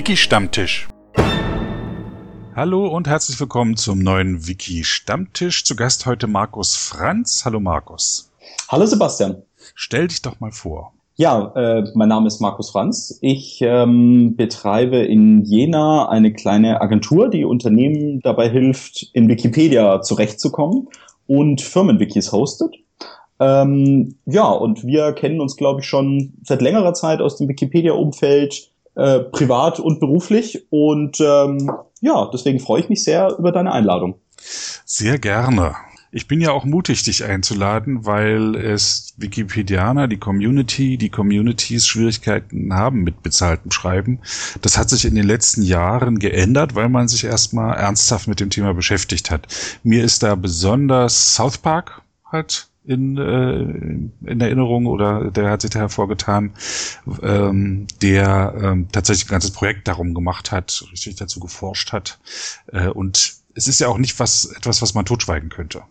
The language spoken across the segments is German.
Wiki Stammtisch. Hallo und herzlich willkommen zum neuen Wiki Stammtisch. Zu Gast heute Markus Franz. Hallo Markus. Hallo Sebastian. Stell dich doch mal vor. Ja, äh, mein Name ist Markus Franz. Ich ähm, betreibe in Jena eine kleine Agentur, die Unternehmen dabei hilft, in Wikipedia zurechtzukommen und Firmenwikis hostet. Ähm, ja, und wir kennen uns, glaube ich, schon seit längerer Zeit aus dem Wikipedia-Umfeld, äh, privat und beruflich. Und ähm, ja, deswegen freue ich mich sehr über deine Einladung. Sehr gerne. Ich bin ja auch mutig, dich einzuladen, weil es Wikipedianer, die Community, die Communities Schwierigkeiten haben mit bezahltem Schreiben. Das hat sich in den letzten Jahren geändert, weil man sich erstmal ernsthaft mit dem Thema beschäftigt hat. Mir ist da besonders South Park halt in, äh, in Erinnerung oder der hat sich da hervorgetan, ähm, der ähm, tatsächlich ein ganzes Projekt darum gemacht hat, richtig dazu geforscht hat. Äh, und es ist ja auch nicht was, etwas, was man totschweigen könnte.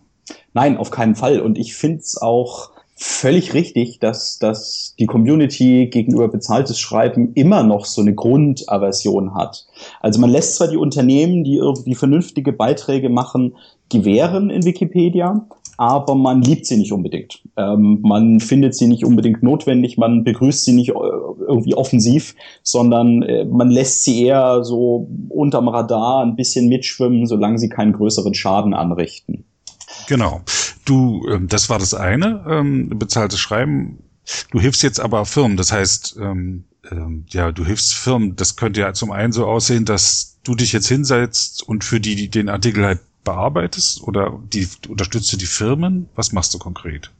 Nein, auf keinen Fall. Und ich finde es auch völlig richtig, dass, dass die Community gegenüber bezahltes Schreiben immer noch so eine Grundaversion hat. Also man lässt zwar die Unternehmen, die irgendwie vernünftige Beiträge machen, gewähren in Wikipedia, aber man liebt sie nicht unbedingt. Ähm, man findet sie nicht unbedingt notwendig, man begrüßt sie nicht äh, irgendwie offensiv, sondern äh, man lässt sie eher so unterm Radar ein bisschen mitschwimmen, solange sie keinen größeren Schaden anrichten. Genau. Du, ähm, das war das eine, ähm, bezahltes Schreiben. Du hilfst jetzt aber Firmen, das heißt, ähm, ähm, ja, du hilfst Firmen. Das könnte ja zum einen so aussehen, dass du dich jetzt hinsetzt und für die, die den Artikel halt bearbeitest oder die unterstützt du die Firmen? Was machst du konkret?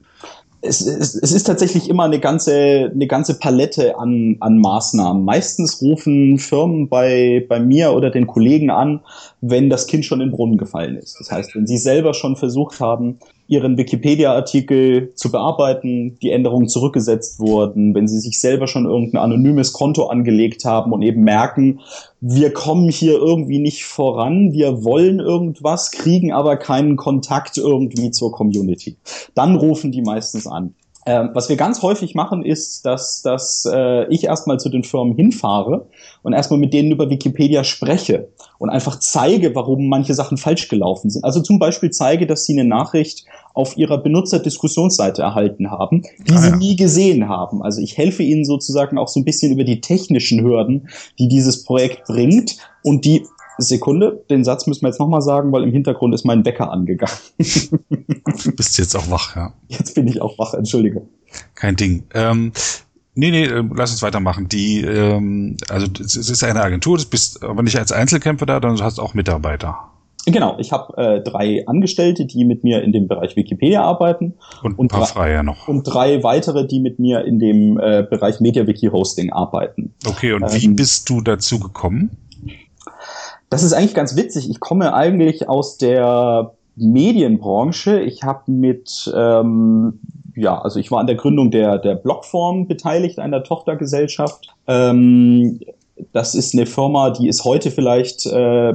es, es, es ist tatsächlich immer eine ganze, eine ganze Palette an, an Maßnahmen. Meistens rufen Firmen bei, bei mir oder den Kollegen an, wenn das Kind schon in den Brunnen gefallen ist. Das heißt, wenn sie selber schon versucht haben, ihren Wikipedia-Artikel zu bearbeiten, die Änderungen zurückgesetzt wurden, wenn sie sich selber schon irgendein anonymes Konto angelegt haben und eben merken, wir kommen hier irgendwie nicht voran, wir wollen irgendwas, kriegen aber keinen Kontakt irgendwie zur Community. Dann rufen die meistens an. Ähm, was wir ganz häufig machen, ist, dass, dass äh, ich erstmal zu den Firmen hinfahre und erstmal mit denen über Wikipedia spreche und einfach zeige, warum manche Sachen falsch gelaufen sind. Also zum Beispiel zeige, dass sie eine Nachricht auf ihrer Benutzerdiskussionsseite erhalten haben, die ah, ja. sie nie gesehen haben. Also ich helfe ihnen sozusagen auch so ein bisschen über die technischen Hürden, die dieses Projekt bringt und die Sekunde, den Satz müssen wir jetzt nochmal sagen, weil im Hintergrund ist mein Wecker angegangen. Bist jetzt auch wach, ja? Jetzt bin ich auch wach, entschuldige. Kein Ding. Ähm, nee, nee, äh, lass uns weitermachen. Die, ähm, also es ist eine Agentur, du bist aber nicht als Einzelkämpfer da, sondern du hast auch Mitarbeiter. Genau, ich habe äh, drei Angestellte, die mit mir in dem Bereich Wikipedia arbeiten. Und ein paar Freie noch. Und drei weitere, die mit mir in dem äh, Bereich MediaWiki Hosting arbeiten. Okay, und ähm, wie bist du dazu gekommen? Das ist eigentlich ganz witzig. Ich komme eigentlich aus der Medienbranche. Ich habe mit, ähm, ja, also ich war an der Gründung der, der Blogform beteiligt, einer Tochtergesellschaft. Ähm, das ist eine Firma, die ist heute vielleicht äh,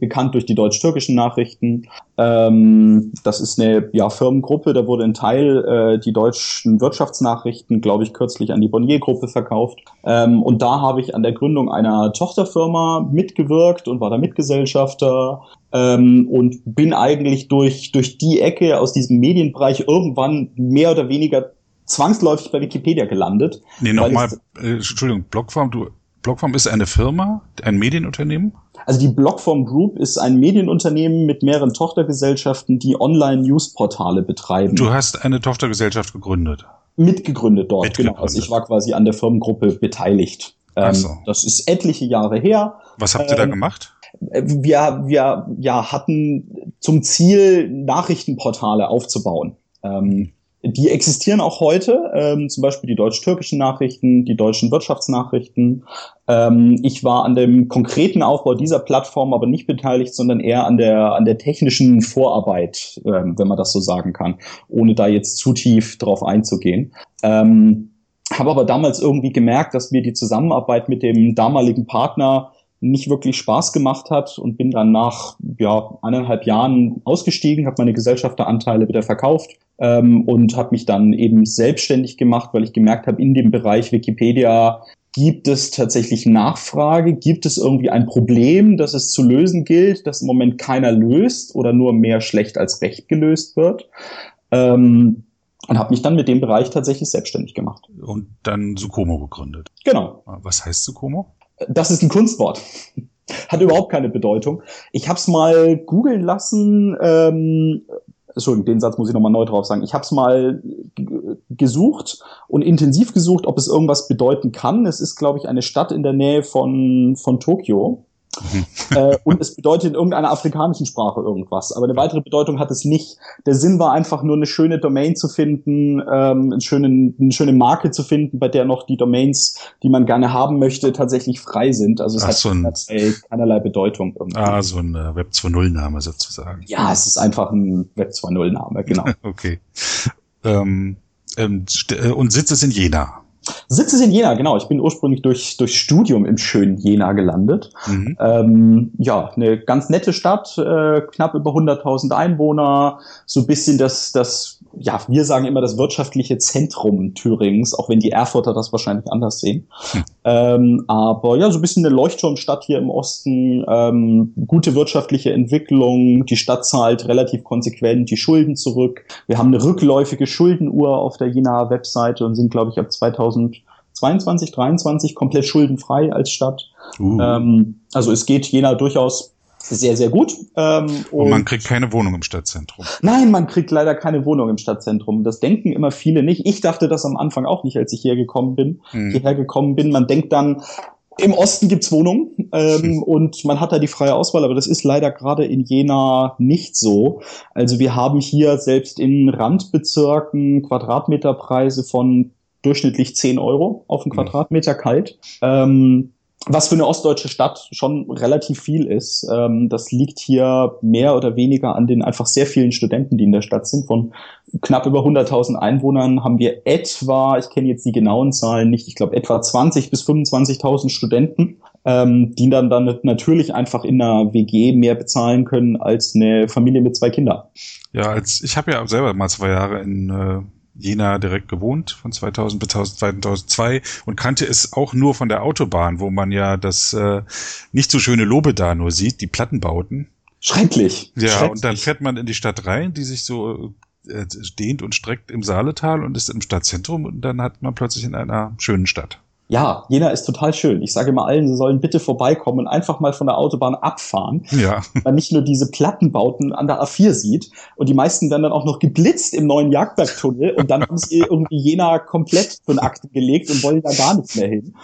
bekannt durch die deutsch-türkischen Nachrichten. Ähm, das ist eine ja, Firmengruppe, da wurde ein Teil äh, die deutschen Wirtschaftsnachrichten, glaube ich, kürzlich an die Bonnier-Gruppe verkauft. Ähm, und da habe ich an der Gründung einer Tochterfirma mitgewirkt und war da Mitgesellschafter. Ähm, und bin eigentlich durch, durch die Ecke aus diesem Medienbereich irgendwann mehr oder weniger zwangsläufig bei Wikipedia gelandet. Nee, nochmal, äh, Entschuldigung, Blogform, du Blockform ist eine Firma, ein Medienunternehmen? Also die Blockform Group ist ein Medienunternehmen mit mehreren Tochtergesellschaften, die Online-Newsportale betreiben. Du hast eine Tochtergesellschaft gegründet? Mitgegründet dort, Mitgegründet. genau. Also ich war quasi an der Firmengruppe beteiligt. Ähm, so. Das ist etliche Jahre her. Was habt ihr ähm, da gemacht? Wir, wir ja, hatten zum Ziel, Nachrichtenportale aufzubauen. Ähm, die existieren auch heute, ähm, zum Beispiel die deutsch-türkischen Nachrichten, die deutschen Wirtschaftsnachrichten. Ähm, ich war an dem konkreten Aufbau dieser Plattform aber nicht beteiligt, sondern eher an der, an der technischen Vorarbeit, ähm, wenn man das so sagen kann, ohne da jetzt zu tief drauf einzugehen. Ähm, habe aber damals irgendwie gemerkt, dass mir die Zusammenarbeit mit dem damaligen Partner nicht wirklich Spaß gemacht hat und bin dann nach ja, eineinhalb Jahren ausgestiegen, habe meine Gesellschafteranteile wieder verkauft ähm, und habe mich dann eben selbstständig gemacht, weil ich gemerkt habe, in dem Bereich Wikipedia Gibt es tatsächlich Nachfrage? Gibt es irgendwie ein Problem, das es zu lösen gilt, das im Moment keiner löst oder nur mehr schlecht als recht gelöst wird? Ähm, und habe mich dann mit dem Bereich tatsächlich selbstständig gemacht. Und dann Sukomo gegründet. Genau. Was heißt Sukomo? Das ist ein Kunstwort. Hat überhaupt keine Bedeutung. Ich habe es mal googeln lassen. Ähm, Entschuldigung, den Satz muss ich nochmal neu drauf sagen. Ich habe es mal gesucht und intensiv gesucht, ob es irgendwas bedeuten kann. Es ist, glaube ich, eine Stadt in der Nähe von, von Tokio. äh, und es bedeutet in irgendeiner afrikanischen Sprache irgendwas. Aber eine weitere Bedeutung hat es nicht. Der Sinn war einfach nur eine schöne Domain zu finden, ähm, einen schönen, eine schöne Marke zu finden, bei der noch die Domains, die man gerne haben möchte, tatsächlich frei sind. Also es Ach, hat so ein, keinerlei Bedeutung. Irgendwie. Ah, so ein äh, Web 2.0 Name sozusagen. Ja, es ist einfach ein Web 2.0 Name, genau. okay. Ähm, ähm, äh, und Sitz ist in Jena. Sitz ist in Jena, genau. Ich bin ursprünglich durch, durch Studium im schönen Jena gelandet. Mhm. Ähm, ja, eine ganz nette Stadt, äh, knapp über 100.000 Einwohner, so ein bisschen das, das ja, wir sagen immer das wirtschaftliche Zentrum Thürings, auch wenn die Erfurter das wahrscheinlich anders sehen. Hm. Ähm, aber ja, so ein bisschen eine Leuchtturmstadt hier im Osten, ähm, gute wirtschaftliche Entwicklung, die Stadt zahlt relativ konsequent die Schulden zurück. Wir haben eine rückläufige Schuldenuhr auf der Jena Webseite und sind, glaube ich, ab 2022, 23 komplett schuldenfrei als Stadt. Uh. Ähm, also es geht Jena durchaus sehr, sehr gut. Ähm, und, und man kriegt keine Wohnung im Stadtzentrum. Nein, man kriegt leider keine Wohnung im Stadtzentrum. Das denken immer viele nicht. Ich dachte das am Anfang auch nicht, als ich hierher gekommen bin. Hm. Hierher gekommen bin. Man denkt dann, im Osten gibt's Wohnungen ähm, hm. und man hat da die freie Auswahl, aber das ist leider gerade in Jena nicht so. Also wir haben hier selbst in Randbezirken Quadratmeterpreise von durchschnittlich 10 Euro auf den hm. Quadratmeter kalt. Ähm, was für eine ostdeutsche Stadt schon relativ viel ist. Ähm, das liegt hier mehr oder weniger an den einfach sehr vielen Studenten, die in der Stadt sind. Von knapp über 100.000 Einwohnern haben wir etwa, ich kenne jetzt die genauen Zahlen nicht, ich glaube etwa 20 bis 25.000 Studenten, ähm, die dann dann natürlich einfach in einer WG mehr bezahlen können als eine Familie mit zwei Kindern. Ja, als ich habe ja selber mal zwei Jahre in äh Jena direkt gewohnt von 2000 bis 2002 und kannte es auch nur von der Autobahn, wo man ja das äh, nicht so schöne Lobe da nur sieht, die Plattenbauten. Schrecklich. Ja, Schrecklich. und dann fährt man in die Stadt rein, die sich so äh, dehnt und streckt im Saaletal und ist im Stadtzentrum und dann hat man plötzlich in einer schönen Stadt. Ja, Jena ist total schön. Ich sage immer allen, sie sollen bitte vorbeikommen und einfach mal von der Autobahn abfahren. Ja. Man nicht nur diese Plattenbauten an der A4 sieht und die meisten werden dann auch noch geblitzt im neuen Jagdbergtunnel und dann haben sie irgendwie Jena komplett den Akten gelegt und wollen da gar nicht mehr hin.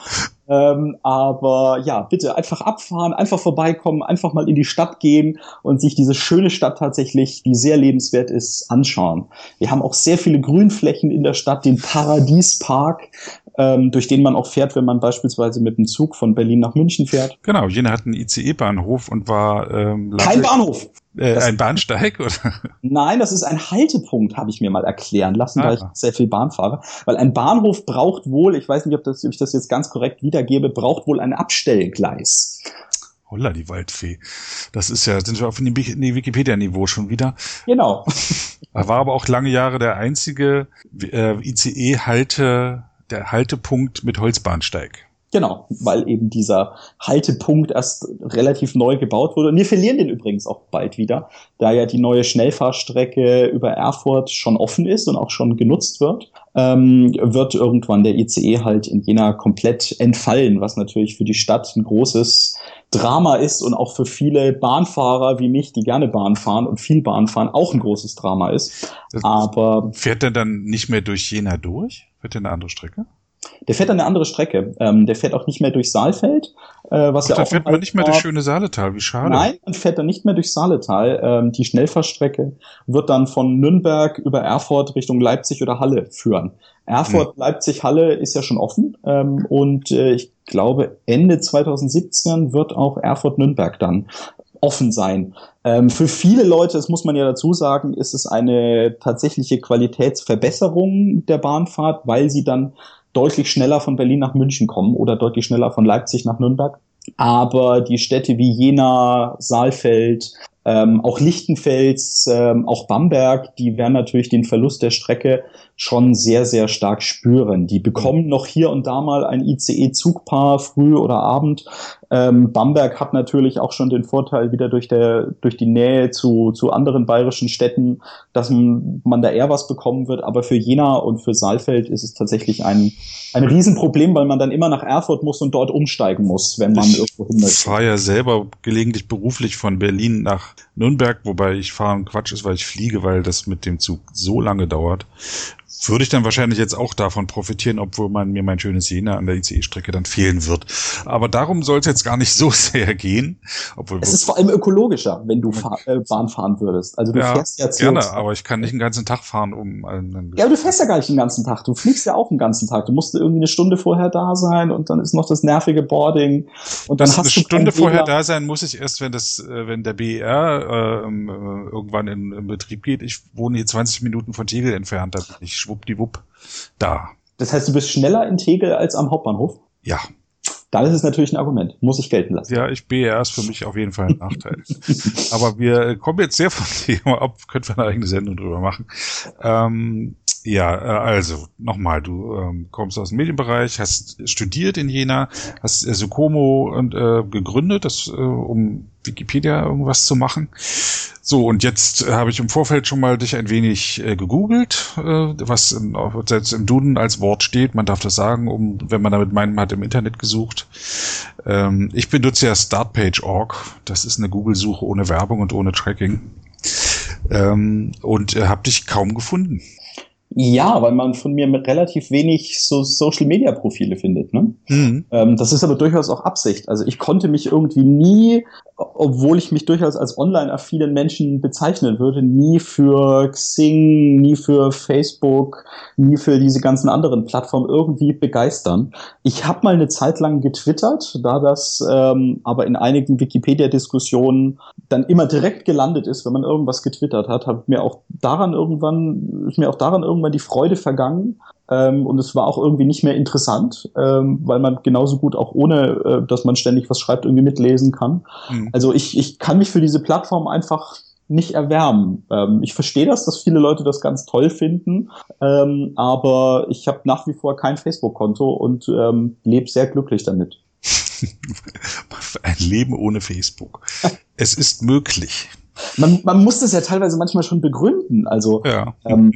Ähm, aber ja, bitte einfach abfahren, einfach vorbeikommen, einfach mal in die Stadt gehen und sich diese schöne Stadt tatsächlich, die sehr lebenswert ist, anschauen. Wir haben auch sehr viele Grünflächen in der Stadt, den Paradiespark, ähm, durch den man auch fährt, wenn man beispielsweise mit dem Zug von Berlin nach München fährt. Genau, Jena hat einen ICE-Bahnhof und war ähm, kein Bahnhof. Äh, ein Bahnsteig oder? Nein, das ist ein Haltepunkt, habe ich mir mal erklären lassen, ah. da ich sehr viel Bahn fahre. Weil ein Bahnhof braucht wohl, ich weiß nicht, ob, das, ob ich das jetzt ganz korrekt wiedergebe, braucht wohl ein Abstellgleis. Holla, die Waldfee. Das ist ja, sind wir auf dem Wikipedia-Niveau schon wieder. Genau. War aber auch lange Jahre der einzige äh, ICE-Halte der Haltepunkt mit Holzbahnsteig. Genau, weil eben dieser Haltepunkt erst relativ neu gebaut wurde. Und wir verlieren den übrigens auch bald wieder, da ja die neue Schnellfahrstrecke über Erfurt schon offen ist und auch schon genutzt wird, ähm, wird irgendwann der ICE halt in Jena komplett entfallen, was natürlich für die Stadt ein großes Drama ist und auch für viele Bahnfahrer wie mich, die gerne Bahn fahren und viel Bahn fahren, auch ein großes Drama ist. Aber fährt der dann nicht mehr durch Jena durch? Fährt der eine andere Strecke? Der fährt eine andere Strecke. Ähm, der fährt auch nicht mehr durch Saalfeld. Äh, was Ach, ja da auch fährt man nicht mehr durch schöne Saaletal, wie schade. Nein, man fährt dann nicht mehr durch Saaletal. Ähm, die Schnellfahrstrecke wird dann von Nürnberg über Erfurt Richtung Leipzig oder Halle führen. Erfurt, hm. Leipzig, Halle ist ja schon offen. Ähm, und äh, ich glaube, Ende 2017 wird auch Erfurt-Nürnberg dann offen sein. Ähm, für viele Leute, das muss man ja dazu sagen, ist es eine tatsächliche Qualitätsverbesserung der Bahnfahrt, weil sie dann deutlich schneller von Berlin nach München kommen oder deutlich schneller von Leipzig nach Nürnberg. Aber die Städte wie Jena, Saalfeld, ähm, auch Lichtenfels, ähm, auch Bamberg, die werden natürlich den Verlust der Strecke schon sehr, sehr stark spüren. Die bekommen noch hier und da mal ein ICE-Zugpaar früh oder Abend. Ähm, Bamberg hat natürlich auch schon den Vorteil wieder durch, der, durch die Nähe zu, zu anderen bayerischen Städten, dass man, man da eher was bekommen wird. Aber für Jena und für Saalfeld ist es tatsächlich ein, ein Riesenproblem, weil man dann immer nach Erfurt muss und dort umsteigen muss, wenn man ich irgendwo hin möchte. Ich fahre ja selber gelegentlich beruflich von Berlin nach Nürnberg, wobei ich fahren Quatsch ist, weil ich fliege, weil das mit dem Zug so lange dauert würde ich dann wahrscheinlich jetzt auch davon profitieren, obwohl man mir mein schönes Jena an der ICE-Strecke dann fehlen wird. Aber darum soll es jetzt gar nicht so sehr gehen. Obwohl es ist vor allem ökologischer, wenn du fahr, äh, Bahn fahren würdest. Also du ja, fährst ja gerne, aber ich kann nicht den ganzen Tag fahren, um. Äh, ja, aber du fährst ja gar nicht den ganzen Tag. Du fliegst ja auch den ganzen Tag. Du musst irgendwie eine Stunde vorher da sein und dann ist noch das nervige Boarding und dann das hast eine du Stunde vorher da sein muss ich erst, wenn das, äh, wenn der BER äh, ähm, äh, irgendwann in, in Betrieb geht. Ich wohne hier 20 Minuten von Tegel entfernt. Da bin ich schwuppdiwupp da. Das heißt, du bist schneller in Tegel als am Hauptbahnhof? Ja. Dann ist es natürlich ein Argument. Muss ich gelten lassen. Ja, ich BR ist für mich auf jeden Fall ein Nachteil. Aber wir kommen jetzt sehr vom Thema ab, könnten wir eine eigene Sendung drüber machen. Ähm, ja, äh, also nochmal, du ähm, kommst aus dem Medienbereich, hast studiert in Jena, hast äh, Sukomo äh, gegründet, das, äh, um Wikipedia irgendwas zu machen. So, und jetzt äh, habe ich im Vorfeld schon mal dich ein wenig äh, gegoogelt, äh, was in, selbst im Duden als Wort steht. Man darf das sagen, um, wenn man damit meint, man hat im Internet gesucht. Ähm, ich benutze ja Startpage.org. Das ist eine Google-Suche ohne Werbung und ohne Tracking. Ähm, und äh, habe dich kaum gefunden. Ja, weil man von mir relativ wenig so Social Media Profile findet. Ne? Mhm. Ähm, das ist aber durchaus auch Absicht. Also ich konnte mich irgendwie nie, obwohl ich mich durchaus als online-affinen Menschen bezeichnen würde, nie für Xing, nie für Facebook, nie für diese ganzen anderen Plattformen irgendwie begeistern. Ich habe mal eine Zeit lang getwittert, da das ähm, aber in einigen Wikipedia-Diskussionen dann immer direkt gelandet ist, wenn man irgendwas getwittert hat, habe mir auch daran irgendwann, ist mir auch daran irgendwann die Freude vergangen. Ähm, und es war auch irgendwie nicht mehr interessant, ähm, weil man genauso gut auch ohne, äh, dass man ständig was schreibt, irgendwie mitlesen kann. Mhm. Also ich, ich kann mich für diese Plattform einfach nicht erwärmen. Ähm, ich verstehe das, dass viele Leute das ganz toll finden, ähm, aber ich habe nach wie vor kein Facebook-Konto und ähm, lebe sehr glücklich damit. Ein Leben ohne Facebook. es ist möglich. Man, man muss das ja teilweise manchmal schon begründen. Also ja. ähm,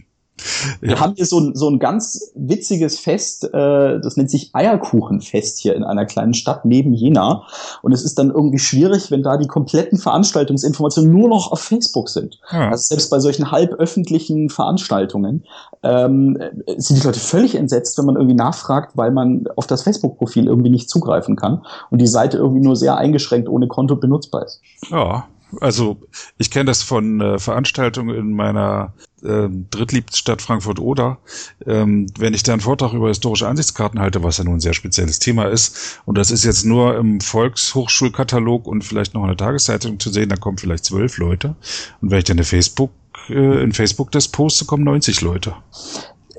wir ja. haben hier so ein, so ein ganz witziges Fest, äh, das nennt sich Eierkuchenfest hier in einer kleinen Stadt neben Jena. Und es ist dann irgendwie schwierig, wenn da die kompletten Veranstaltungsinformationen nur noch auf Facebook sind. Ja. Also selbst bei solchen halböffentlichen Veranstaltungen ähm, sind die Leute völlig entsetzt, wenn man irgendwie nachfragt, weil man auf das Facebook-Profil irgendwie nicht zugreifen kann und die Seite irgendwie nur sehr eingeschränkt ohne Konto benutzbar ist. Ja, also ich kenne das von äh, Veranstaltungen in meiner äh, drittliebsten Frankfurt-Oder. Ähm, wenn ich da einen Vortrag über historische Ansichtskarten halte, was ja nun ein sehr spezielles Thema ist, und das ist jetzt nur im Volkshochschulkatalog und vielleicht noch in der Tageszeitung zu sehen, da kommen vielleicht zwölf Leute. Und wenn ich dann eine Facebook äh, in Facebook das poste, kommen 90 Leute.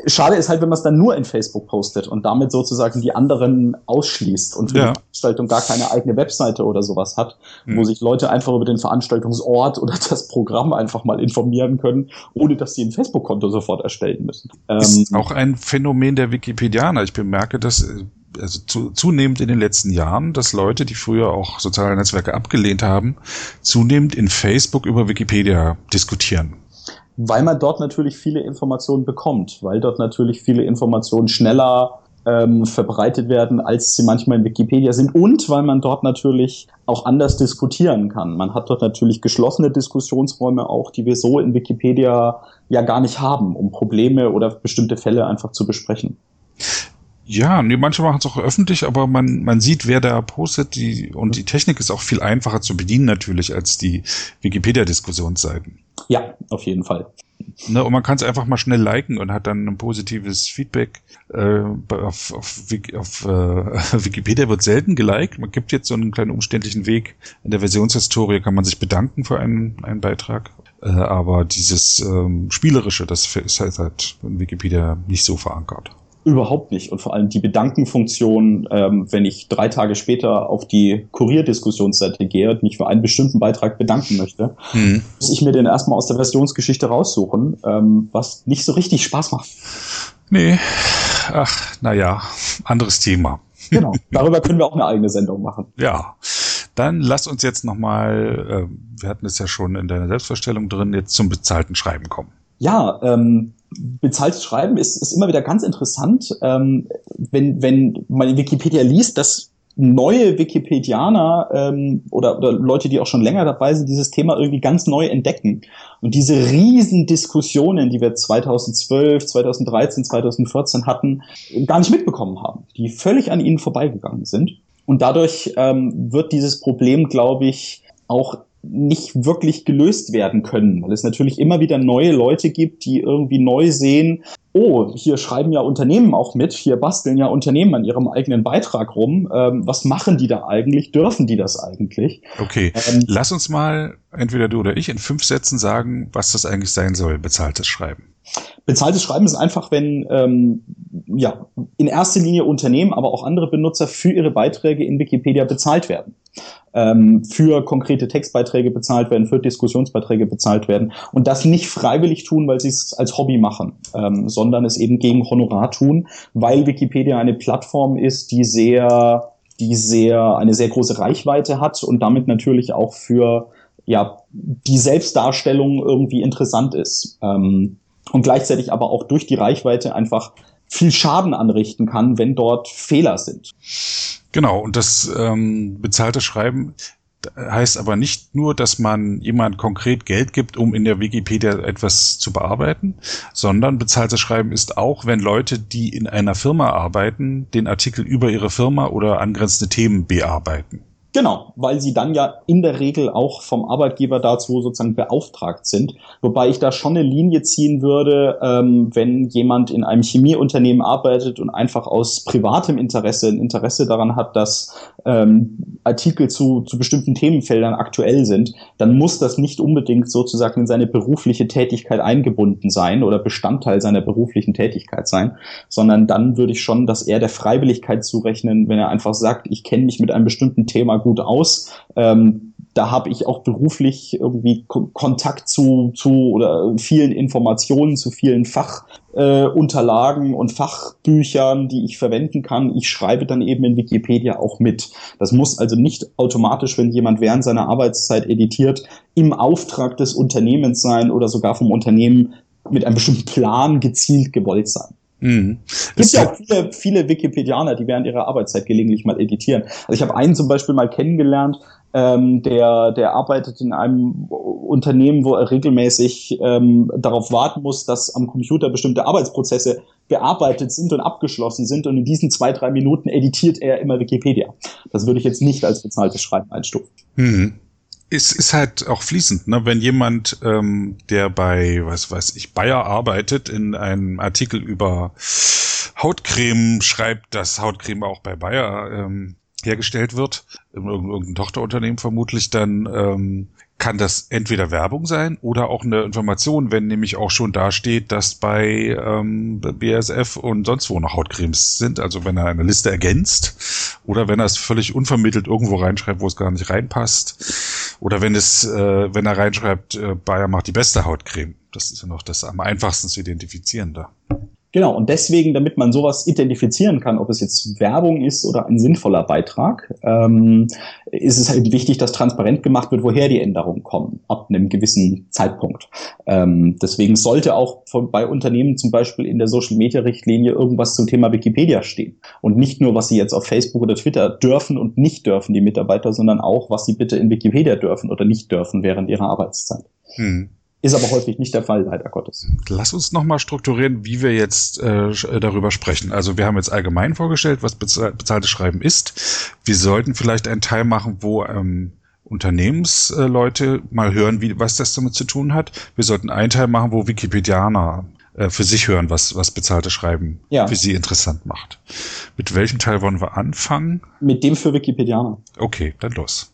Schade ist halt, wenn man es dann nur in Facebook postet und damit sozusagen die anderen ausschließt und für ja. die Veranstaltung gar keine eigene Webseite oder sowas hat, mhm. wo sich Leute einfach über den Veranstaltungsort oder das Programm einfach mal informieren können, ohne dass sie ein Facebook-Konto sofort erstellen müssen. Ist ähm, auch ein Phänomen der Wikipedianer. Ich bemerke das äh, also zu, zunehmend in den letzten Jahren, dass Leute, die früher auch soziale Netzwerke abgelehnt haben, zunehmend in Facebook über Wikipedia diskutieren weil man dort natürlich viele Informationen bekommt, weil dort natürlich viele Informationen schneller ähm, verbreitet werden, als sie manchmal in Wikipedia sind und weil man dort natürlich auch anders diskutieren kann. Man hat dort natürlich geschlossene Diskussionsräume auch, die wir so in Wikipedia ja gar nicht haben, um Probleme oder bestimmte Fälle einfach zu besprechen. Ja, nee, manche machen es auch öffentlich, aber man, man sieht, wer da postet, die, und die Technik ist auch viel einfacher zu bedienen natürlich als die Wikipedia-Diskussionsseiten. Ja, auf jeden Fall. Ne, und man kann es einfach mal schnell liken und hat dann ein positives Feedback. Äh, auf, auf, auf äh, Wikipedia wird selten geliked. Man gibt jetzt so einen kleinen umständlichen Weg. In der Versionshistorie kann man sich bedanken für einen, einen Beitrag. Äh, aber dieses ähm, Spielerische, das ist halt, halt in Wikipedia nicht so verankert. Überhaupt nicht. Und vor allem die Bedankenfunktion, ähm, wenn ich drei Tage später auf die Kurierdiskussionsseite gehe und mich für einen bestimmten Beitrag bedanken möchte, hm. muss ich mir den erstmal aus der Versionsgeschichte raussuchen, ähm, was nicht so richtig Spaß macht. Nee, ach, naja, anderes Thema. Genau, darüber können wir auch eine eigene Sendung machen. Ja, dann lass uns jetzt nochmal, äh, wir hatten es ja schon in deiner Selbstvorstellung drin, jetzt zum bezahlten Schreiben kommen. Ja, ähm, bezahltes Schreiben ist, ist immer wieder ganz interessant. Ähm, wenn, wenn man Wikipedia liest, dass neue Wikipedianer ähm, oder, oder Leute, die auch schon länger dabei sind, dieses Thema irgendwie ganz neu entdecken. Und diese riesen Diskussionen, die wir 2012, 2013, 2014 hatten, gar nicht mitbekommen haben, die völlig an ihnen vorbeigegangen sind. Und dadurch ähm, wird dieses Problem, glaube ich, auch nicht wirklich gelöst werden können, weil es natürlich immer wieder neue Leute gibt, die irgendwie neu sehen, oh, hier schreiben ja Unternehmen auch mit, hier basteln ja Unternehmen an ihrem eigenen Beitrag rum. Ähm, was machen die da eigentlich? Dürfen die das eigentlich? Okay, ähm, lass uns mal, entweder du oder ich, in fünf Sätzen sagen, was das eigentlich sein soll, bezahltes Schreiben. Bezahltes Schreiben ist einfach, wenn ähm, ja in erster Linie Unternehmen, aber auch andere Benutzer für ihre Beiträge in Wikipedia bezahlt werden ähm, für konkrete Textbeiträge bezahlt werden, für Diskussionsbeiträge bezahlt werden und das nicht freiwillig tun, weil sie es als Hobby machen, ähm, sondern es eben gegen Honorar tun, weil Wikipedia eine Plattform ist, die sehr, die sehr, eine sehr große Reichweite hat und damit natürlich auch für ja, die Selbstdarstellung irgendwie interessant ist. Ähm, und gleichzeitig aber auch durch die Reichweite einfach viel Schaden anrichten kann, wenn dort Fehler sind. Genau, und das ähm, bezahlte Schreiben heißt aber nicht nur, dass man jemand konkret Geld gibt, um in der Wikipedia etwas zu bearbeiten, sondern bezahltes Schreiben ist auch, wenn Leute, die in einer Firma arbeiten, den Artikel über ihre Firma oder angrenzende Themen bearbeiten. Genau, weil sie dann ja in der Regel auch vom Arbeitgeber dazu sozusagen beauftragt sind. Wobei ich da schon eine Linie ziehen würde, ähm, wenn jemand in einem Chemieunternehmen arbeitet und einfach aus privatem Interesse ein Interesse daran hat, dass ähm, Artikel zu, zu bestimmten Themenfeldern aktuell sind, dann muss das nicht unbedingt sozusagen in seine berufliche Tätigkeit eingebunden sein oder Bestandteil seiner beruflichen Tätigkeit sein, sondern dann würde ich schon das eher der Freiwilligkeit zurechnen, wenn er einfach sagt, ich kenne mich mit einem bestimmten Thema gut aus. Ähm, da habe ich auch beruflich irgendwie Kontakt zu, zu oder vielen Informationen, zu vielen Fachunterlagen äh, und Fachbüchern, die ich verwenden kann. Ich schreibe dann eben in Wikipedia auch mit. Das muss also nicht automatisch, wenn jemand während seiner Arbeitszeit editiert, im Auftrag des Unternehmens sein oder sogar vom Unternehmen mit einem bestimmten Plan gezielt gewollt sein. Mhm. Es gibt ja auch viele, viele Wikipedianer, die während ihrer Arbeitszeit gelegentlich mal editieren. Also ich habe einen zum Beispiel mal kennengelernt, ähm, der, der arbeitet in einem Unternehmen, wo er regelmäßig ähm, darauf warten muss, dass am Computer bestimmte Arbeitsprozesse bearbeitet sind und abgeschlossen sind. Und in diesen zwei, drei Minuten editiert er immer Wikipedia. Das würde ich jetzt nicht als bezahltes Schreiben einstufen. Mhm ist, ist halt auch fließend, ne? Wenn jemand, ähm, der bei, was weiß ich, Bayer arbeitet, in einem Artikel über Hautcreme schreibt, dass Hautcreme auch bei Bayer ähm, hergestellt wird, in irgendeinem Tochterunternehmen vermutlich, dann ähm, kann das entweder Werbung sein oder auch eine Information, wenn nämlich auch schon da steht, dass bei ähm, BSF und sonst wo noch Hautcremes sind. Also wenn er eine Liste ergänzt oder wenn er es völlig unvermittelt irgendwo reinschreibt, wo es gar nicht reinpasst. Oder wenn es, äh, wenn er reinschreibt, äh, Bayer macht die beste Hautcreme. Das ist ja noch das am einfachsten zu identifizieren da. Genau, und deswegen, damit man sowas identifizieren kann, ob es jetzt Werbung ist oder ein sinnvoller Beitrag, ähm, ist es halt wichtig, dass transparent gemacht wird, woher die Änderungen kommen, ab einem gewissen Zeitpunkt. Ähm, deswegen sollte auch von, bei Unternehmen zum Beispiel in der Social-Media-Richtlinie irgendwas zum Thema Wikipedia stehen. Und nicht nur, was sie jetzt auf Facebook oder Twitter dürfen und nicht dürfen, die Mitarbeiter, sondern auch, was sie bitte in Wikipedia dürfen oder nicht dürfen während ihrer Arbeitszeit. Hm. Ist aber häufig nicht der Fall, leider Gottes. Lass uns nochmal strukturieren, wie wir jetzt äh, darüber sprechen. Also wir haben jetzt allgemein vorgestellt, was bezahltes Schreiben ist. Wir sollten vielleicht einen Teil machen, wo ähm, Unternehmensleute mal hören, wie, was das damit zu tun hat. Wir sollten einen Teil machen, wo Wikipedianer äh, für sich hören, was, was bezahltes Schreiben ja. für sie interessant macht. Mit welchem Teil wollen wir anfangen? Mit dem für Wikipedianer. Okay, dann los.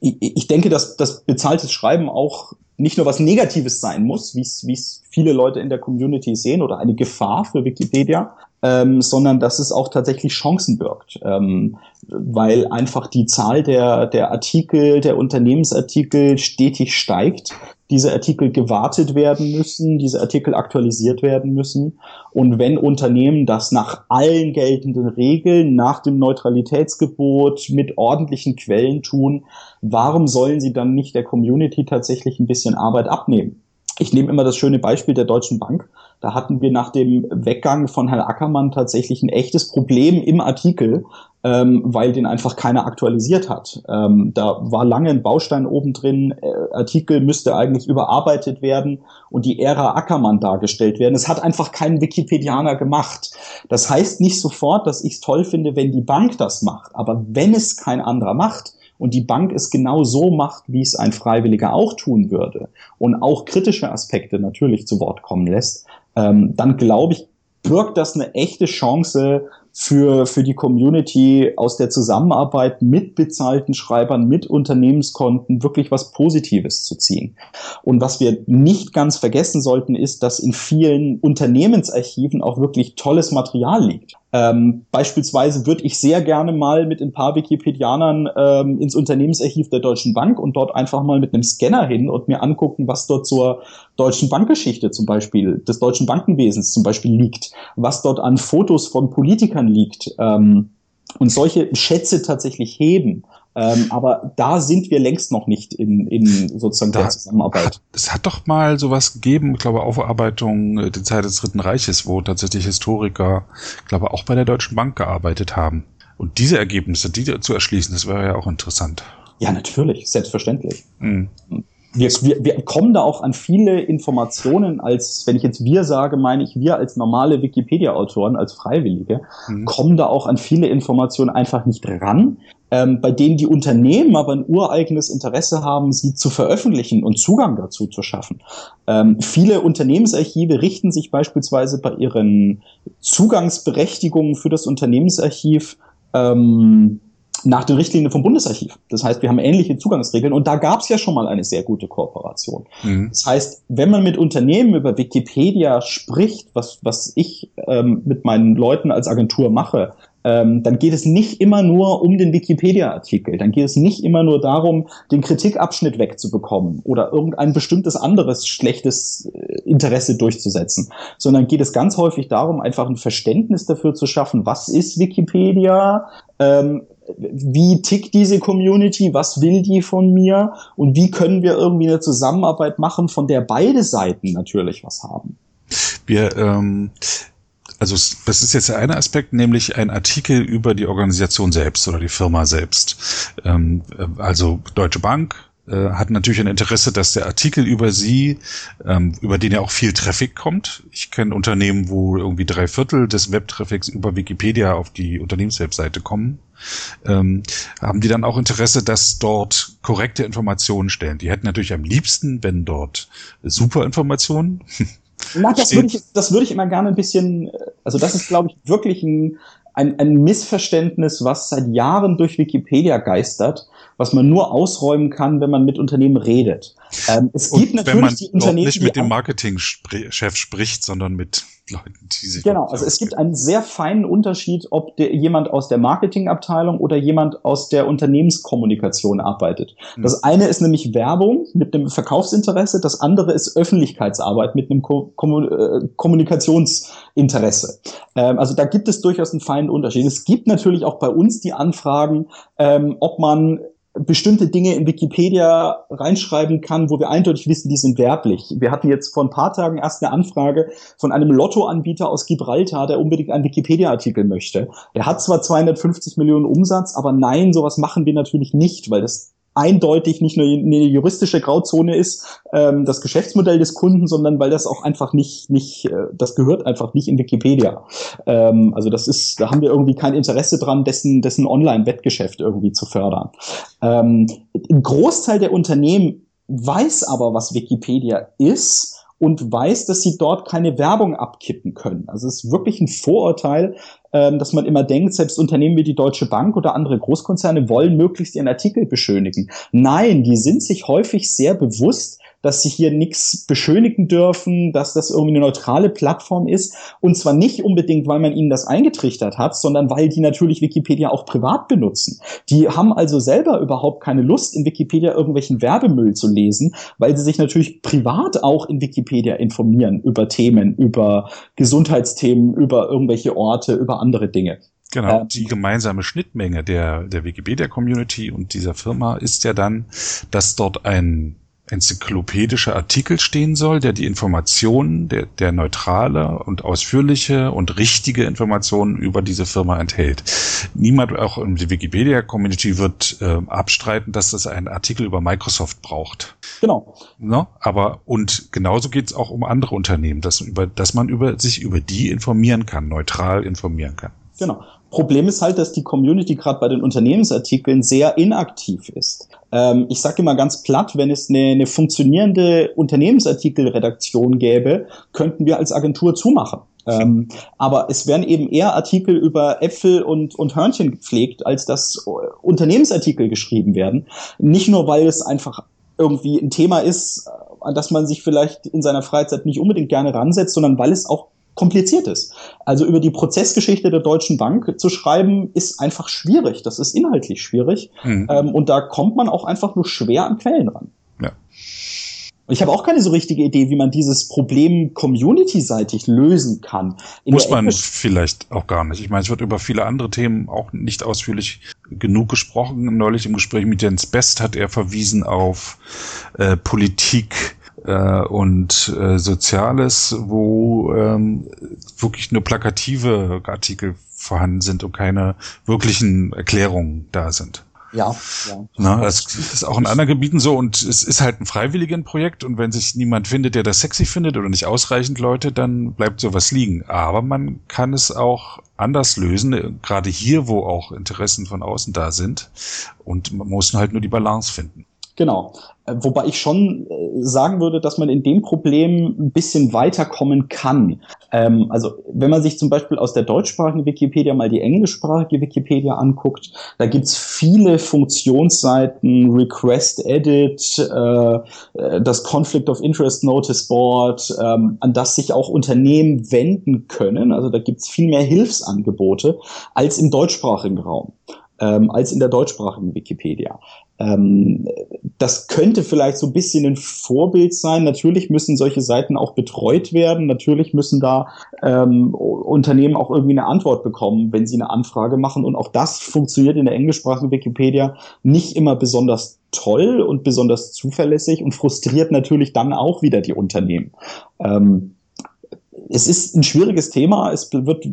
Ich, ich denke, dass das bezahltes Schreiben auch nicht nur was Negatives sein muss, wie es viele Leute in der Community sehen oder eine Gefahr für Wikipedia, ähm, sondern dass es auch tatsächlich Chancen birgt, ähm, weil einfach die Zahl der, der Artikel, der Unternehmensartikel stetig steigt diese Artikel gewartet werden müssen, diese Artikel aktualisiert werden müssen. Und wenn Unternehmen das nach allen geltenden Regeln, nach dem Neutralitätsgebot, mit ordentlichen Quellen tun, warum sollen sie dann nicht der Community tatsächlich ein bisschen Arbeit abnehmen? Ich nehme immer das schöne Beispiel der Deutschen Bank. Da hatten wir nach dem Weggang von Herrn Ackermann tatsächlich ein echtes Problem im Artikel, ähm, weil den einfach keiner aktualisiert hat. Ähm, da war lange ein Baustein oben drin, äh, Artikel müsste eigentlich überarbeitet werden und die Ära Ackermann dargestellt werden. Es hat einfach kein Wikipedianer gemacht. Das heißt nicht sofort, dass ich es toll finde, wenn die Bank das macht, aber wenn es kein anderer macht, und die Bank es genau so macht, wie es ein Freiwilliger auch tun würde und auch kritische Aspekte natürlich zu Wort kommen lässt, ähm, dann glaube ich, birgt das eine echte Chance für, für die Community aus der Zusammenarbeit mit bezahlten Schreibern, mit Unternehmenskonten wirklich was Positives zu ziehen. Und was wir nicht ganz vergessen sollten, ist, dass in vielen Unternehmensarchiven auch wirklich tolles Material liegt. Ähm, beispielsweise würde ich sehr gerne mal mit ein paar Wikipedianern ähm, ins Unternehmensarchiv der Deutschen Bank und dort einfach mal mit einem Scanner hin und mir angucken, was dort zur deutschen Bankgeschichte zum Beispiel, des deutschen Bankenwesens zum Beispiel liegt, was dort an Fotos von Politikern liegt ähm, und solche Schätze tatsächlich heben. Ähm, aber da sind wir längst noch nicht in, in sozusagen da der Zusammenarbeit. es hat doch mal sowas gegeben, ich glaube Aufarbeitung äh, der Zeit des Dritten Reiches, wo tatsächlich Historiker, ich glaube auch bei der Deutschen Bank gearbeitet haben. Und diese Ergebnisse, die zu erschließen, das wäre ja auch interessant. Ja, natürlich, selbstverständlich. Mhm wir, wir, wir kommen da auch an viele Informationen, als wenn ich jetzt wir sage, meine ich wir als normale Wikipedia-Autoren, als Freiwillige, mhm. kommen da auch an viele Informationen einfach nicht ran, ähm, bei denen die Unternehmen aber ein ureigenes Interesse haben, sie zu veröffentlichen und Zugang dazu zu schaffen. Ähm, viele Unternehmensarchive richten sich beispielsweise bei ihren Zugangsberechtigungen für das Unternehmensarchiv ähm, nach den Richtlinien vom Bundesarchiv. Das heißt, wir haben ähnliche Zugangsregeln und da gab es ja schon mal eine sehr gute Kooperation. Mhm. Das heißt, wenn man mit Unternehmen über Wikipedia spricht, was, was ich ähm, mit meinen Leuten als Agentur mache, ähm, dann geht es nicht immer nur um den Wikipedia-Artikel, dann geht es nicht immer nur darum, den Kritikabschnitt wegzubekommen oder irgendein bestimmtes anderes schlechtes äh, Interesse durchzusetzen, sondern geht es ganz häufig darum, einfach ein Verständnis dafür zu schaffen, was ist Wikipedia, ähm, wie tickt diese Community, was will die von mir und wie können wir irgendwie eine Zusammenarbeit machen, von der beide Seiten natürlich was haben. Wir, ähm, also das ist jetzt der eine Aspekt, nämlich ein Artikel über die Organisation selbst oder die Firma selbst. Ähm, also Deutsche Bank, äh, hat natürlich ein Interesse, dass der Artikel über sie, ähm, über den ja auch viel Traffic kommt. Ich kenne Unternehmen, wo irgendwie drei Viertel des Webtraffics über Wikipedia auf die Unternehmenswebseite kommen. Ähm, haben die dann auch Interesse, dass dort korrekte Informationen stellen. Die hätten natürlich am liebsten, wenn dort super Informationen. Na, das würde ich, das würde ich immer gerne ein bisschen, also das ist, glaube ich, wirklich ein, ein, ein Missverständnis, was seit Jahren durch Wikipedia geistert, was man nur ausräumen kann, wenn man mit Unternehmen redet. Ähm, es gibt Und natürlich wenn man die Unternehmen, nicht mit dem Marketingchef spricht, sondern mit Leuten, die sich genau. Also es gibt einen sehr feinen Unterschied, ob der, jemand aus der Marketingabteilung oder jemand aus der Unternehmenskommunikation arbeitet. Mhm. Das eine ist nämlich Werbung mit einem Verkaufsinteresse, das andere ist Öffentlichkeitsarbeit mit einem Ko äh, Kommunikationsinteresse. Ähm, also da gibt es durchaus einen feinen Unterschied. Es gibt natürlich auch bei uns die Anfragen, ähm, ob man bestimmte Dinge in Wikipedia reinschreiben kann, wo wir eindeutig wissen, die sind werblich. Wir hatten jetzt vor ein paar Tagen erst eine Anfrage von einem Lottoanbieter aus Gibraltar, der unbedingt einen Wikipedia-Artikel möchte. Er hat zwar 250 Millionen Umsatz, aber nein, sowas machen wir natürlich nicht, weil das eindeutig nicht nur eine juristische Grauzone ist, ähm, das Geschäftsmodell des Kunden, sondern weil das auch einfach nicht, nicht, äh, das gehört einfach nicht in Wikipedia. Ähm, also das ist, da haben wir irgendwie kein Interesse dran, dessen, dessen Online-Wettgeschäft irgendwie zu fördern. Ähm, ein Großteil der Unternehmen weiß aber, was Wikipedia ist und weiß, dass sie dort keine Werbung abkippen können. Also es ist wirklich ein Vorurteil, ähm, dass man immer denkt, selbst Unternehmen wie die Deutsche Bank oder andere Großkonzerne wollen möglichst ihren Artikel beschönigen. Nein, die sind sich häufig sehr bewusst, dass sie hier nichts beschönigen dürfen, dass das irgendwie eine neutrale Plattform ist. Und zwar nicht unbedingt, weil man ihnen das eingetrichtert hat, sondern weil die natürlich Wikipedia auch privat benutzen. Die haben also selber überhaupt keine Lust, in Wikipedia irgendwelchen Werbemüll zu lesen, weil sie sich natürlich privat auch in Wikipedia informieren über Themen, über Gesundheitsthemen, über irgendwelche Orte, über andere Dinge. Genau, die gemeinsame Schnittmenge der, der Wikipedia-Community und dieser Firma ist ja dann, dass dort ein enzyklopädischer Artikel stehen soll, der die Informationen, der, der neutrale und ausführliche und richtige Informationen über diese Firma enthält. Niemand, auch in der Wikipedia-Community, wird äh, abstreiten, dass es einen Artikel über Microsoft braucht. Genau. No? Aber und genauso geht es auch um andere Unternehmen, dass, über, dass man über, sich über die informieren kann, neutral informieren kann. Genau. Problem ist halt, dass die Community gerade bei den Unternehmensartikeln sehr inaktiv ist. Ähm, ich sage immer ganz platt, wenn es eine, eine funktionierende Unternehmensartikelredaktion gäbe, könnten wir als Agentur zumachen. Ähm, aber es werden eben eher Artikel über Äpfel und, und Hörnchen gepflegt, als dass Unternehmensartikel geschrieben werden. Nicht nur, weil es einfach irgendwie ein Thema ist, an das man sich vielleicht in seiner Freizeit nicht unbedingt gerne ransetzt, sondern weil es auch kompliziert ist. Also über die Prozessgeschichte der Deutschen Bank zu schreiben, ist einfach schwierig. Das ist inhaltlich schwierig. Mhm. Ähm, und da kommt man auch einfach nur schwer an Quellen ran. Ja. Ich habe auch keine so richtige Idee, wie man dieses Problem community-seitig lösen kann. In Muss man vielleicht auch gar nicht. Ich meine, es wird über viele andere Themen auch nicht ausführlich genug gesprochen. Neulich im Gespräch mit Jens Best hat er verwiesen auf äh, Politik äh, und äh, Soziales, wo ähm, wirklich nur plakative Artikel vorhanden sind und keine wirklichen Erklärungen da sind. Ja, ja. Na, das ist auch in anderen Gebieten so und es ist halt ein freiwilligen Projekt und wenn sich niemand findet, der das sexy findet oder nicht ausreichend Leute, dann bleibt sowas liegen. Aber man kann es auch anders lösen, gerade hier, wo auch Interessen von außen da sind und man muss halt nur die Balance finden. Genau. Äh, wobei ich schon äh, sagen würde, dass man in dem Problem ein bisschen weiterkommen kann. Ähm, also wenn man sich zum Beispiel aus der deutschsprachigen Wikipedia mal die englischsprachige Wikipedia anguckt, da gibt's viele Funktionsseiten, Request Edit, äh, äh, das Conflict of Interest Notice Board, ähm, an das sich auch Unternehmen wenden können. Also da gibt's viel mehr Hilfsangebote als im deutschsprachigen Raum ähm, als in der deutschsprachigen Wikipedia. Ähm, das könnte vielleicht so ein bisschen ein Vorbild sein. Natürlich müssen solche Seiten auch betreut werden. Natürlich müssen da ähm, Unternehmen auch irgendwie eine Antwort bekommen, wenn sie eine Anfrage machen. Und auch das funktioniert in der englischsprachigen Wikipedia nicht immer besonders toll und besonders zuverlässig und frustriert natürlich dann auch wieder die Unternehmen. Ähm, es ist ein schwieriges Thema. Es wird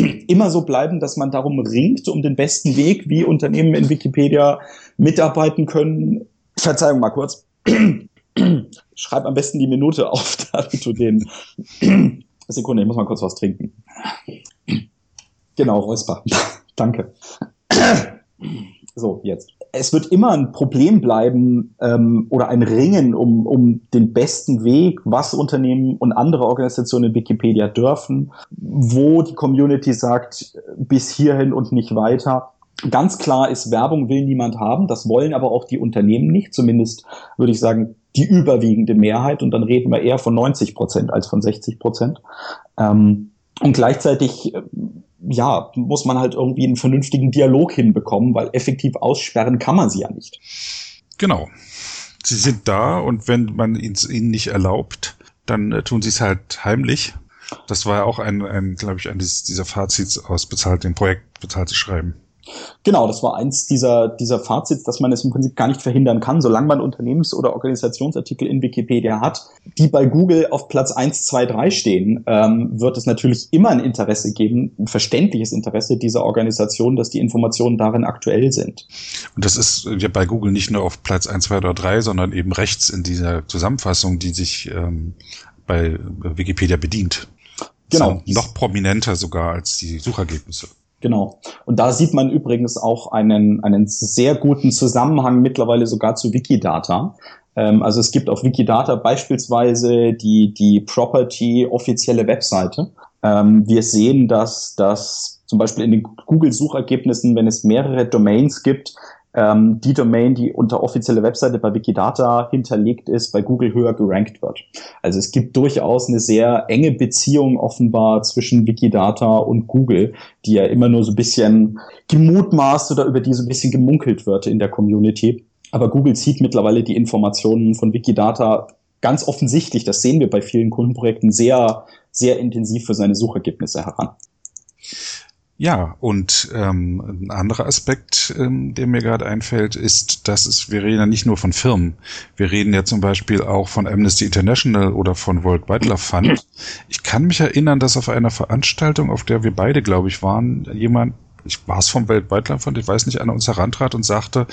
immer so bleiben, dass man darum ringt, um den besten Weg, wie Unternehmen in Wikipedia mitarbeiten können. Verzeihung mal kurz. Schreib am besten die Minute auf, damit du den. Sekunde, ich muss mal kurz was trinken. Genau, Räusper. Danke. So, jetzt es wird immer ein Problem bleiben ähm, oder ein Ringen um, um den besten Weg, was Unternehmen und andere Organisationen in Wikipedia dürfen, wo die Community sagt, bis hierhin und nicht weiter. Ganz klar ist, Werbung will niemand haben, das wollen aber auch die Unternehmen nicht, zumindest würde ich sagen, die überwiegende Mehrheit und dann reden wir eher von 90 Prozent als von 60 Prozent. Ähm, und gleichzeitig ja, muss man halt irgendwie einen vernünftigen Dialog hinbekommen, weil effektiv aussperren kann man sie ja nicht. Genau. Sie sind da und wenn man es ihnen nicht erlaubt, dann äh, tun sie es halt heimlich. Das war ja auch ein, ein glaube ich, ein dieser Fazits aus bezahlt, dem Projekt bezahltes Schreiben. Genau, das war eins dieser, dieser Fazits, dass man es im Prinzip gar nicht verhindern kann, solange man Unternehmens- oder Organisationsartikel in Wikipedia hat, die bei Google auf Platz 1, 2, 3 stehen, ähm, wird es natürlich immer ein Interesse geben, ein verständliches Interesse dieser Organisation, dass die Informationen darin aktuell sind. Und das ist ja bei Google nicht nur auf Platz 1, 2 oder 3, sondern eben rechts in dieser Zusammenfassung, die sich ähm, bei Wikipedia bedient. Genau. Noch prominenter sogar als die Suchergebnisse. Genau. Und da sieht man übrigens auch einen, einen sehr guten Zusammenhang mittlerweile sogar zu Wikidata. Ähm, also es gibt auf Wikidata beispielsweise die, die Property offizielle Webseite. Ähm, wir sehen, dass das zum Beispiel in den Google-Suchergebnissen, wenn es mehrere Domains gibt, ähm, die Domain, die unter offizielle Webseite bei Wikidata hinterlegt ist, bei Google höher gerankt wird. Also es gibt durchaus eine sehr enge Beziehung offenbar zwischen Wikidata und Google, die ja immer nur so ein bisschen gemutmaßt oder über die so ein bisschen gemunkelt wird in der Community. Aber Google zieht mittlerweile die Informationen von Wikidata ganz offensichtlich, das sehen wir bei vielen Kundenprojekten, sehr, sehr intensiv für seine Suchergebnisse heran. Ja, und ähm, ein anderer Aspekt, ähm, der mir gerade einfällt, ist, dass es, wir reden ja nicht nur von Firmen. Wir reden ja zum Beispiel auch von Amnesty International oder von World Wildlife Fund. Ich kann mich erinnern, dass auf einer Veranstaltung, auf der wir beide, glaube ich, waren, jemand ich war es vom Weltwildlife Fund, ich weiß nicht, an uns herantrat und sagte,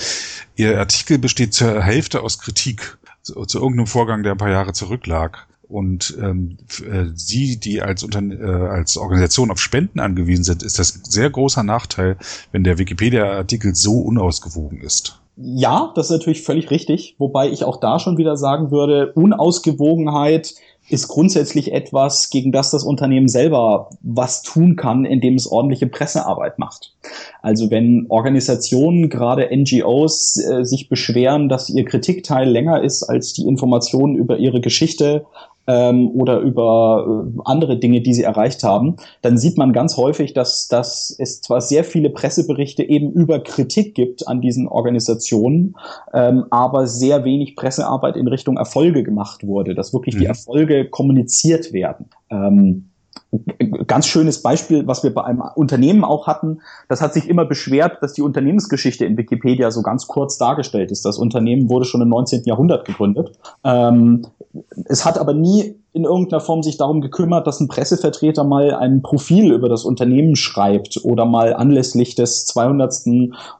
ihr Artikel besteht zur Hälfte aus Kritik zu, zu irgendeinem Vorgang, der ein paar Jahre zurücklag. Und ähm, äh, Sie, die als, Unter äh, als Organisation auf Spenden angewiesen sind, ist das ein sehr großer Nachteil, wenn der Wikipedia-Artikel so unausgewogen ist. Ja, das ist natürlich völlig richtig, wobei ich auch da schon wieder sagen würde, Unausgewogenheit ist grundsätzlich etwas, gegen das das Unternehmen selber was tun kann, indem es ordentliche Pressearbeit macht. Also wenn Organisationen, gerade NGOs, äh, sich beschweren, dass ihr Kritikteil länger ist als die Informationen über ihre Geschichte, ähm, oder über äh, andere Dinge, die sie erreicht haben, dann sieht man ganz häufig, dass, dass es zwar sehr viele Presseberichte eben über Kritik gibt an diesen Organisationen, ähm, aber sehr wenig Pressearbeit in Richtung Erfolge gemacht wurde, dass wirklich mhm. die Erfolge kommuniziert werden. Ähm, ganz schönes Beispiel, was wir bei einem Unternehmen auch hatten, das hat sich immer beschwert, dass die Unternehmensgeschichte in Wikipedia so ganz kurz dargestellt ist. Das Unternehmen wurde schon im 19. Jahrhundert gegründet. Ähm, es hat aber nie in irgendeiner Form sich darum gekümmert, dass ein Pressevertreter mal ein Profil über das Unternehmen schreibt oder mal anlässlich des 200.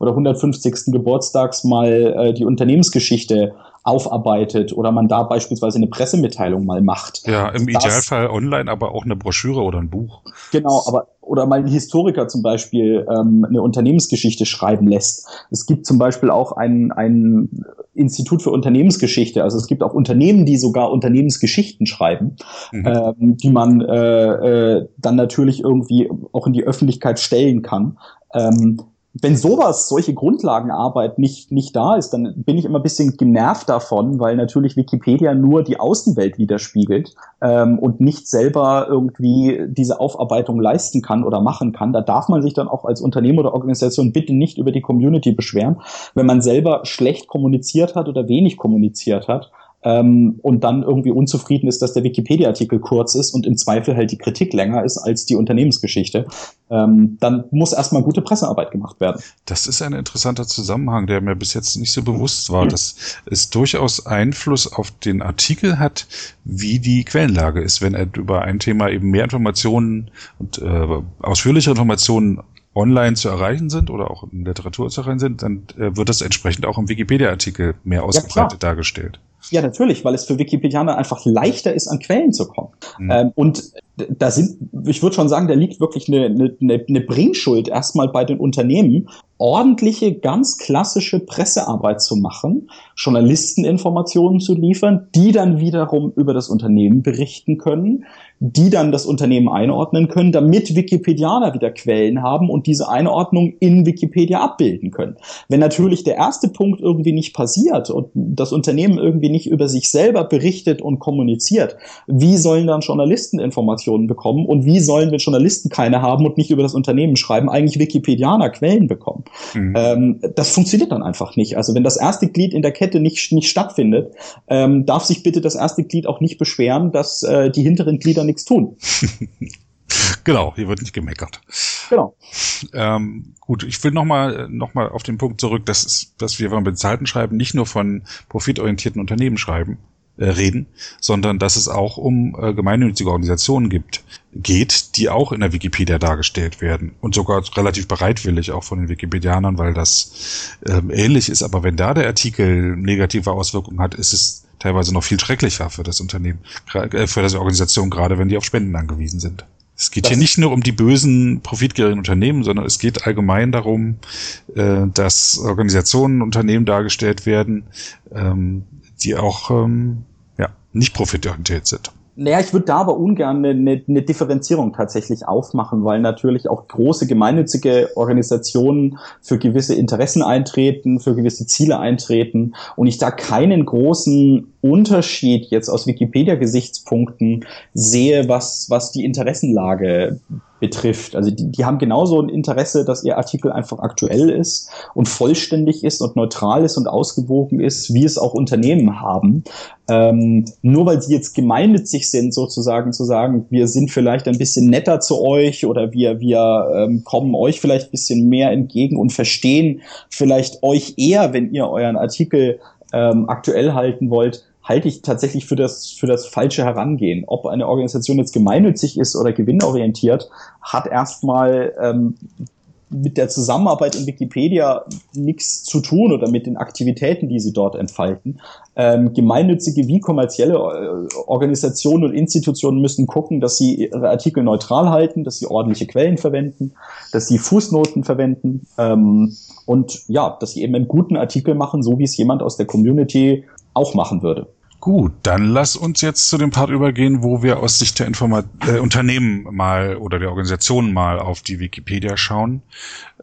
oder 150. Geburtstags mal äh, die Unternehmensgeschichte aufarbeitet oder man da beispielsweise eine Pressemitteilung mal macht. Ja, im das, Idealfall online, aber auch eine Broschüre oder ein Buch. Genau, aber oder mal ein Historiker zum Beispiel ähm, eine Unternehmensgeschichte schreiben lässt. Es gibt zum Beispiel auch ein, ein Institut für Unternehmensgeschichte. Also es gibt auch Unternehmen, die sogar Unternehmensgeschichten schreiben, mhm. ähm, die man äh, äh, dann natürlich irgendwie auch in die Öffentlichkeit stellen kann. Ähm, wenn sowas, solche Grundlagenarbeit nicht, nicht da ist, dann bin ich immer ein bisschen genervt davon, weil natürlich Wikipedia nur die Außenwelt widerspiegelt ähm, und nicht selber irgendwie diese Aufarbeitung leisten kann oder machen kann. Da darf man sich dann auch als Unternehmen oder Organisation bitte nicht über die Community beschweren, wenn man selber schlecht kommuniziert hat oder wenig kommuniziert hat ähm, und dann irgendwie unzufrieden ist, dass der Wikipedia-Artikel kurz ist und im Zweifel halt die Kritik länger ist als die Unternehmensgeschichte, ähm, dann muss erstmal gute Pressearbeit gemacht werden. Das ist ein interessanter Zusammenhang, der mir bis jetzt nicht so bewusst war, dass es durchaus Einfluss auf den Artikel hat, wie die Quellenlage ist. Wenn er über ein Thema eben mehr Informationen und äh, ausführliche Informationen online zu erreichen sind oder auch in Literatur zu erreichen sind, dann äh, wird das entsprechend auch im Wikipedia-Artikel mehr ausgebreitet ja, dargestellt. Ja, natürlich, weil es für Wikipedianer einfach leichter ist, an Quellen zu kommen. Mhm. Ähm, und da sind, ich würde schon sagen, da liegt wirklich eine, eine, eine Bringschuld erstmal bei den Unternehmen, ordentliche, ganz klassische Pressearbeit zu machen, Journalisteninformationen zu liefern, die dann wiederum über das Unternehmen berichten können, die dann das Unternehmen einordnen können, damit Wikipedianer wieder Quellen haben und diese Einordnung in Wikipedia abbilden können. Wenn natürlich der erste Punkt irgendwie nicht passiert und das Unternehmen irgendwie nicht über sich selber berichtet und kommuniziert, wie sollen dann Journalisten Informationen bekommen und wie sollen, wenn Journalisten keine haben und nicht über das Unternehmen schreiben, eigentlich Wikipedianer Quellen bekommen? Mhm. Ähm, das funktioniert dann einfach nicht. Also wenn das erste Glied in der Kette nicht, nicht stattfindet, ähm, darf sich bitte das erste Glied auch nicht beschweren, dass äh, die hinteren Glieder nichts tun. genau, hier wird nicht gemeckert. Genau. Ähm, gut, ich will nochmal noch mal auf den Punkt zurück, dass, dass wir beim Bezahlten schreiben nicht nur von profitorientierten Unternehmen schreiben, äh, reden, sondern dass es auch um äh, gemeinnützige Organisationen gibt, geht, die auch in der Wikipedia dargestellt werden und sogar relativ bereitwillig auch von den Wikipedianern, weil das ähm, ähnlich ist. Aber wenn da der Artikel negative Auswirkungen hat, ist es teilweise noch viel schrecklicher für das Unternehmen, äh, für das Organisation, gerade wenn die auf Spenden angewiesen sind. Es geht das hier nicht nur um die bösen, profitgierigen Unternehmen, sondern es geht allgemein darum, äh, dass Organisationen, Unternehmen dargestellt werden, ähm, die auch ähm, ja, nicht profitorientiert sind. Naja, ich würde da aber ungern eine, eine, eine Differenzierung tatsächlich aufmachen, weil natürlich auch große gemeinnützige Organisationen für gewisse Interessen eintreten, für gewisse Ziele eintreten. Und ich da keinen großen Unterschied jetzt aus Wikipedia-Gesichtspunkten sehe, was, was die Interessenlage betrifft. Also die, die haben genauso ein Interesse, dass ihr Artikel einfach aktuell ist und vollständig ist und neutral ist und ausgewogen ist, wie es auch Unternehmen haben. Ähm, nur weil sie jetzt gemeinnützig sind, sozusagen zu sagen, wir sind vielleicht ein bisschen netter zu euch oder wir, wir ähm, kommen euch vielleicht ein bisschen mehr entgegen und verstehen vielleicht euch eher, wenn ihr euren Artikel ähm, aktuell halten wollt, halte ich tatsächlich für das, für das falsche Herangehen. Ob eine Organisation jetzt gemeinnützig ist oder gewinnorientiert, hat erstmal ähm, mit der Zusammenarbeit in Wikipedia nichts zu tun oder mit den Aktivitäten, die sie dort entfalten. Ähm, gemeinnützige wie kommerzielle äh, Organisationen und Institutionen müssen gucken, dass sie ihre Artikel neutral halten, dass sie ordentliche Quellen verwenden, dass sie Fußnoten verwenden ähm, und ja, dass sie eben einen guten Artikel machen, so wie es jemand aus der Community auch machen würde. Gut, dann lass uns jetzt zu dem Part übergehen, wo wir aus Sicht der Informa äh, Unternehmen mal oder der Organisationen mal auf die Wikipedia schauen.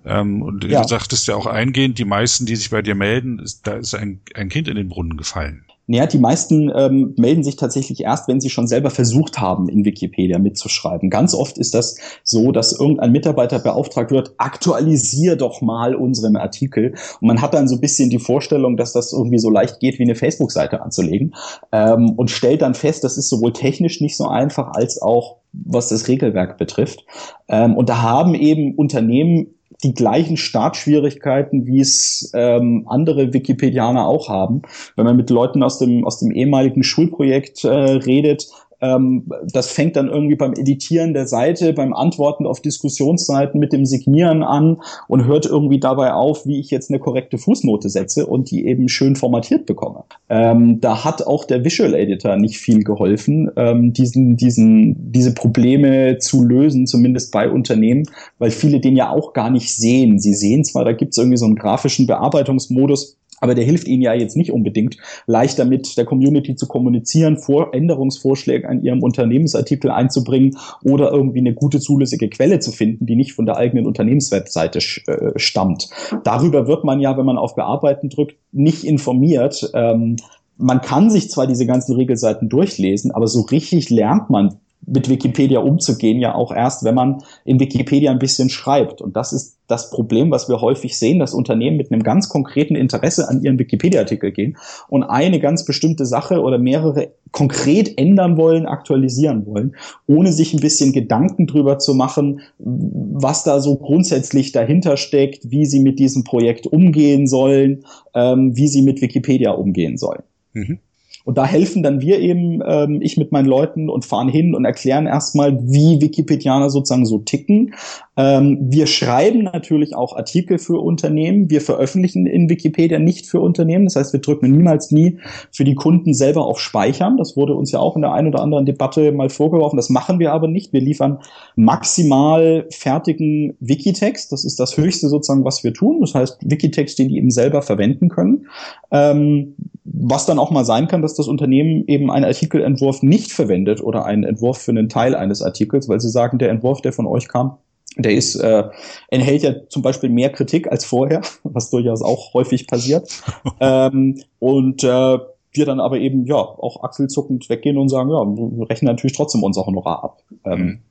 Ähm, und ja. du sagtest ja auch eingehend, die meisten, die sich bei dir melden, ist, da ist ein, ein Kind in den Brunnen gefallen. Naja, die meisten ähm, melden sich tatsächlich erst, wenn sie schon selber versucht haben, in Wikipedia mitzuschreiben. Ganz oft ist das so, dass irgendein Mitarbeiter beauftragt wird, aktualisier doch mal unseren Artikel. Und man hat dann so ein bisschen die Vorstellung, dass das irgendwie so leicht geht, wie eine Facebook-Seite anzulegen. Ähm, und stellt dann fest, das ist sowohl technisch nicht so einfach als auch was das Regelwerk betrifft. Ähm, und da haben eben Unternehmen die gleichen Startschwierigkeiten, wie es ähm, andere Wikipedianer auch haben. Wenn man mit Leuten aus dem, aus dem ehemaligen Schulprojekt äh, redet, ähm, das fängt dann irgendwie beim Editieren der Seite, beim Antworten auf Diskussionsseiten mit dem Signieren an und hört irgendwie dabei auf, wie ich jetzt eine korrekte Fußnote setze und die eben schön formatiert bekomme. Ähm, da hat auch der Visual Editor nicht viel geholfen, ähm, diesen, diesen, diese Probleme zu lösen, zumindest bei Unternehmen, weil viele den ja auch gar nicht sehen. Sie sehen zwar, da gibt es irgendwie so einen grafischen Bearbeitungsmodus, aber der hilft Ihnen ja jetzt nicht unbedingt, leichter mit der Community zu kommunizieren, Vor Änderungsvorschläge an Ihrem Unternehmensartikel einzubringen oder irgendwie eine gute zulässige Quelle zu finden, die nicht von der eigenen Unternehmenswebseite äh, stammt. Darüber wird man ja, wenn man auf Bearbeiten drückt, nicht informiert. Ähm, man kann sich zwar diese ganzen Regelseiten durchlesen, aber so richtig lernt man mit Wikipedia umzugehen, ja auch erst, wenn man in Wikipedia ein bisschen schreibt. Und das ist das Problem, was wir häufig sehen, dass Unternehmen mit einem ganz konkreten Interesse an ihren Wikipedia-Artikel gehen und eine ganz bestimmte Sache oder mehrere konkret ändern wollen, aktualisieren wollen, ohne sich ein bisschen Gedanken drüber zu machen, was da so grundsätzlich dahinter steckt, wie sie mit diesem Projekt umgehen sollen, ähm, wie sie mit Wikipedia umgehen sollen. Mhm. Und da helfen dann wir eben, ähm, ich mit meinen Leuten und fahren hin und erklären erstmal, wie Wikipedianer sozusagen so ticken. Ähm, wir schreiben natürlich auch Artikel für Unternehmen. Wir veröffentlichen in Wikipedia nicht für Unternehmen. Das heißt, wir drücken niemals nie für die Kunden selber auf Speichern. Das wurde uns ja auch in der einen oder anderen Debatte mal vorgeworfen. Das machen wir aber nicht. Wir liefern maximal fertigen Wikitext. Das ist das Höchste sozusagen, was wir tun. Das heißt, Wikitext, den die eben selber verwenden können. Ähm, was dann auch mal sein kann, dass das Unternehmen eben einen Artikelentwurf nicht verwendet oder einen Entwurf für einen Teil eines Artikels, weil sie sagen, der Entwurf, der von euch kam, der ist, äh, enthält ja zum Beispiel mehr Kritik als vorher, was durchaus auch häufig passiert. ähm, und äh, wir dann aber eben ja auch achselzuckend weggehen und sagen, ja, wir rechnen natürlich trotzdem unser Honorar ab. Ähm,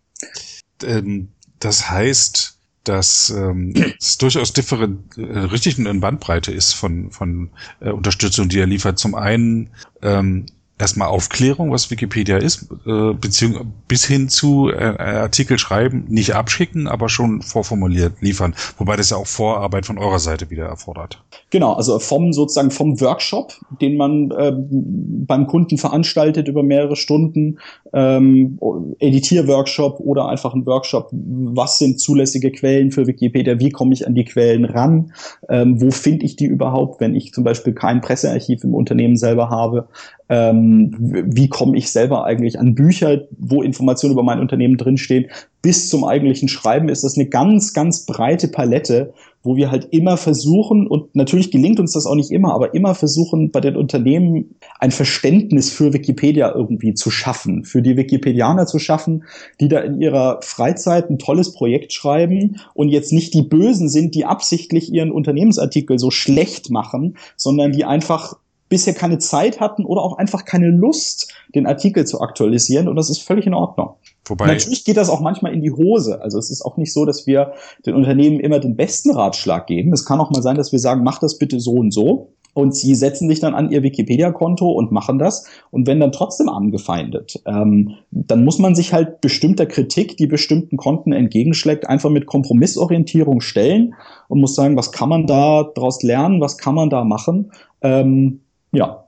ähm, das heißt, dass ähm, es durchaus different, äh, richtig eine Bandbreite ist von, von äh, Unterstützung, die er liefert. Zum einen ähm, erstmal Aufklärung, was Wikipedia ist, äh, beziehungsweise bis hin zu äh, Artikel schreiben, nicht abschicken, aber schon vorformuliert liefern. Wobei das ja auch Vorarbeit von eurer Seite wieder erfordert. Genau, also vom sozusagen vom Workshop, den man äh, beim Kunden veranstaltet über mehrere Stunden, ähm, Editierworkshop oder einfach ein Workshop, was sind zulässige Quellen für Wikipedia, wie komme ich an die Quellen ran, ähm, wo finde ich die überhaupt, wenn ich zum Beispiel kein Pressearchiv im Unternehmen selber habe, ähm, wie komme ich selber eigentlich an Bücher, wo Informationen über mein Unternehmen drinstehen, bis zum eigentlichen Schreiben ist das eine ganz, ganz breite Palette wo wir halt immer versuchen, und natürlich gelingt uns das auch nicht immer, aber immer versuchen, bei den Unternehmen ein Verständnis für Wikipedia irgendwie zu schaffen, für die Wikipedianer zu schaffen, die da in ihrer Freizeit ein tolles Projekt schreiben und jetzt nicht die Bösen sind, die absichtlich ihren Unternehmensartikel so schlecht machen, sondern die einfach bisher keine Zeit hatten oder auch einfach keine Lust, den Artikel zu aktualisieren und das ist völlig in Ordnung. Wobei Natürlich geht das auch manchmal in die Hose. Also es ist auch nicht so, dass wir den Unternehmen immer den besten Ratschlag geben. Es kann auch mal sein, dass wir sagen, mach das bitte so und so. Und sie setzen sich dann an ihr Wikipedia-Konto und machen das und werden dann trotzdem angefeindet. Ähm, dann muss man sich halt bestimmter Kritik, die bestimmten Konten entgegenschlägt, einfach mit Kompromissorientierung stellen und muss sagen, was kann man da daraus lernen, was kann man da machen. Ähm, ja,